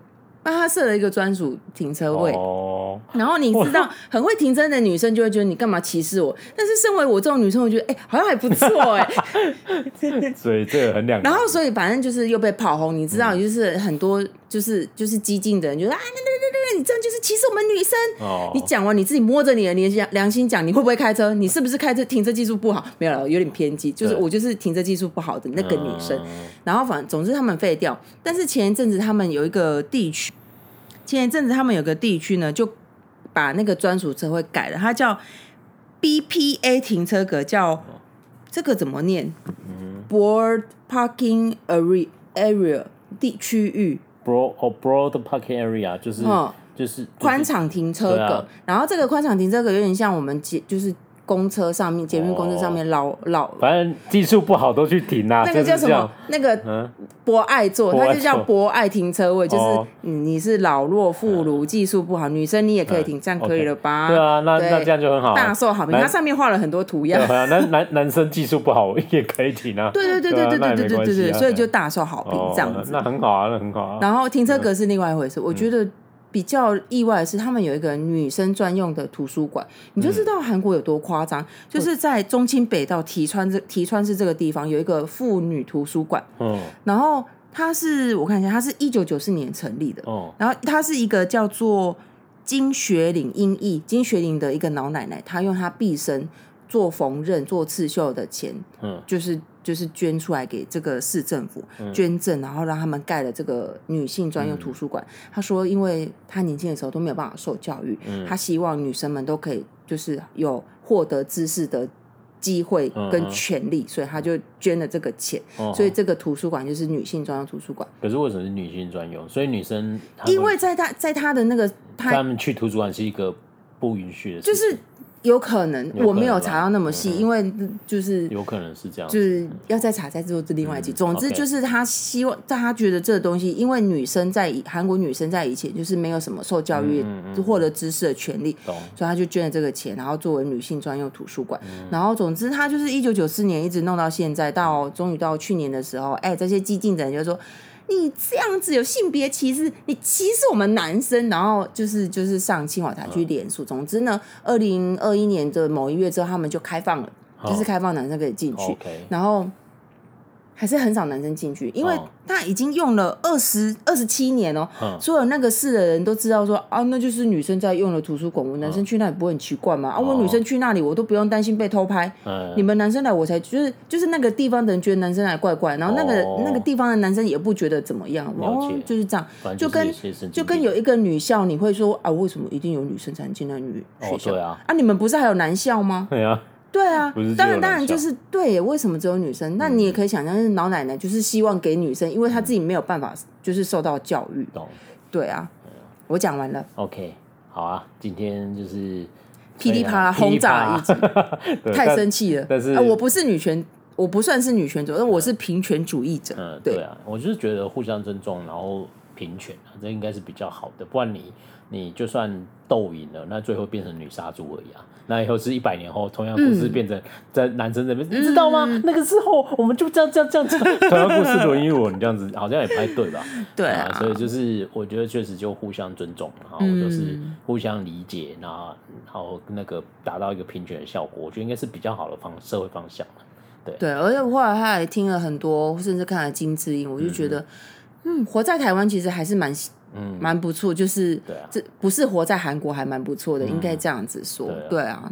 帮他设了一个专属停车位，oh. 然后你知道 很会停车的女生就会觉得你干嘛歧视我？但是身为我这种女生，我觉得哎、欸，好像还不错哎、欸。所以这个很两。然后所以反正就是又被炮轰，你知道，就是很多就是就是激进的人就说啊，那那那那，你这样就是歧视我们女生。Oh. 你讲完你自己摸着你的良良心讲，你会不会开车？你是不是开车停车技术不好？没有了，有点偏激，就是我就是停车技术不好的那个女生。对然后反正总之他们废掉，但是前一阵子他们有一个地区。前一阵子，他们有个地区呢，就把那个专属车位改了，它叫 BPA 停车格，叫这个怎么念？Broad Parking Area Area 地区域。Broad or，Broad Parking Area 就是、嗯、就是宽敞停车格。啊、然后这个宽敞停车格有点像我们就是。公车上面，捷运公车上面老老，反正技术不好都去停啊。那个叫什么？那个博爱座，它就叫博爱停车位，就是你是老弱妇孺，技术不好，女生你也可以停，这样可以了吧？对啊，那那这样就很好，大受好评。它上面画了很多图样。对啊，男男男生技术不好也可以停啊。对对对对对对对对对对，所以就大受好评这样子。那很好啊，那很好啊。然后停车格是另外一回事，我觉得比较意外的是，他们有一个女生专用的图书馆，你就知道韩国有多夸张，嗯、就是在中清北道提川这提川市这个地方有一个妇女图书馆，嗯，然后它是我看一下，它是一九九四年成立的，哦，然后它是一个叫做金学岭英译金学岭的一个老奶奶，她用她毕生做缝纫、做刺绣的钱，嗯，就是。就是捐出来给这个市政府捐赠，然后让他们盖了这个女性专用图书馆。他说，因为他年轻的时候都没有办法受教育，嗯他希望女生们都可以就是有获得知识的机会跟权利，所以他就捐了这个钱。所以这个图书馆就是女性专用图书馆。可是为什么是女性专用？所以女生因为在他在他的那个他们去图书馆是一个不允许的，就是。有可能我没有查到那么细，因为就是有可能是这样，就是要再查再做这另外一集。总之就是他希望，但他觉得这个东西，因为女生在韩国女生在以前就是没有什么受教育、获得知识的权利，所以他就捐了这个钱，然后作为女性专用图书馆。然后总之他就是一九九四年一直弄到现在，到终于到去年的时候，哎，这些激进的人就说。你这样子有性别歧视，你歧视我们男生，然后就是就是上清华台去联署。总之呢，二零二一年的某一月之后，他们就开放了，就是开放男生可以进去，然后。还是很少男生进去，因为他已经用了二十二十七年哦、喔，嗯、所有那个市的人都知道说啊，那就是女生在用的图书馆，我男生去那里不会很奇怪吗？嗯、啊，我女生去那里我都不用担心被偷拍，嗯、你们男生来我才就是就是那个地方的人觉得男生来怪怪，然后那个、哦、那个地方的男生也不觉得怎么样，哦，就是这样，就，就跟就跟有一个女校，你会说啊，为什么一定有女生才能进那女学校？啊，啊，你们不是还有男校吗？对啊。对啊，当然当然就是对，为什么只有女生？那你也可以想象，是老奶奶就是希望给女生，因为她自己没有办法，就是受到教育。懂？对啊，我讲完了。OK，好啊，今天就是噼里啪啦轰炸一集，太生气了。但是我不是女权，我不算是女权主义，我是平权主义者。嗯，对啊，我就是觉得互相尊重，然后平权啊，这应该是比较好的。不然你你就算斗赢了，那最后变成女杀猪而已啊。那以后是一百年后，同样故事变成在男生这边，嗯、你知道吗？嗯、那个时候我们就这样这样这样子，同样故事轮一轮，你这样子好像也不太对吧？对啊，啊，所以就是我觉得确实就互相尊重，然后就是互相理解，然后然后那个达到一个平权的效果，我觉得应该是比较好的方社会方向。对对，而且我后来他还听了很多，甚至看了金智英，我就觉得，嗯，嗯，活在台湾其实还是蛮。嗯，蛮不错，就是对啊，这不是活在韩国还蛮不错的，应该这样子说，对啊，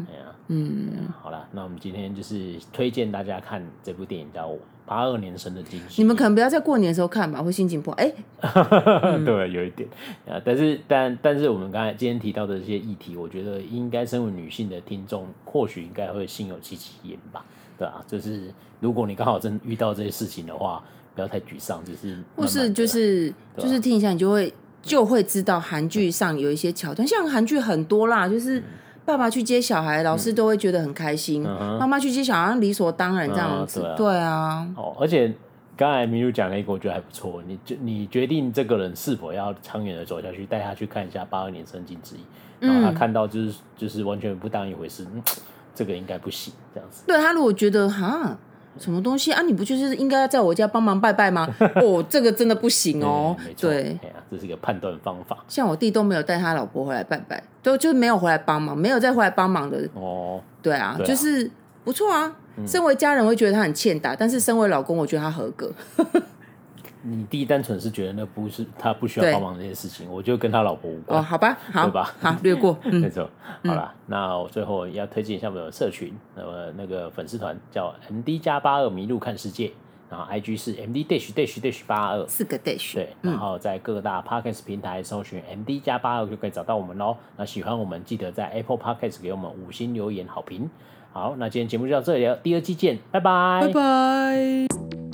嗯，好了，那我们今天就是推荐大家看这部电影叫《八二年生的惊喜》，你们可能不要在过年的时候看吧，会心情不好。哎，对，有一点啊，但是但但是我们刚才今天提到的这些议题，我觉得应该身为女性的听众，或许应该会心有戚戚焉吧，对啊，就是如果你刚好真遇到这些事情的话，不要太沮丧，就是或是就是就是听一下，你就会。就会知道韩剧上有一些桥段，像韩剧很多啦，就是爸爸去接小孩，老师都会觉得很开心；妈妈去接小孩，理所当然这样子。对啊。哦，而且刚才明如讲了一个，我觉得还不错。你决你决定这个人是否要长远的走下去，带他去看一下《八二年生金智英》，然后他看到就是就是完全不当一回事，嗯，这个应该不行，这样子。对，他如果觉得哈。什么东西啊？你不就是应该在我家帮忙拜拜吗？哦，这个真的不行哦。对，这是一个判断方法。像我弟都没有带他老婆回来拜拜，都就是没有回来帮忙，没有再回来帮忙的。哦，对啊，就是不错啊。身为家人会觉得他很欠打，但是身为老公，我觉得他合格。你第一单纯是觉得那不是他不需要帮忙这些事情，我就跟他老婆无关。哦，好吧，好对吧？好，略过。没错。好了，那我最后要推荐一下我们的社群，那么那个粉丝团叫 M D 加八二迷路看世界，然后 I G 是 M D dash dash dash 八二四个 dash。对，然后在各大 Podcast 平台搜寻 M D 加八二就可以找到我们喽。那喜欢我们记得在 Apple Podcast 给我们五星留言好评。好，那今天节目就到这里了，第二季见，拜拜，拜拜。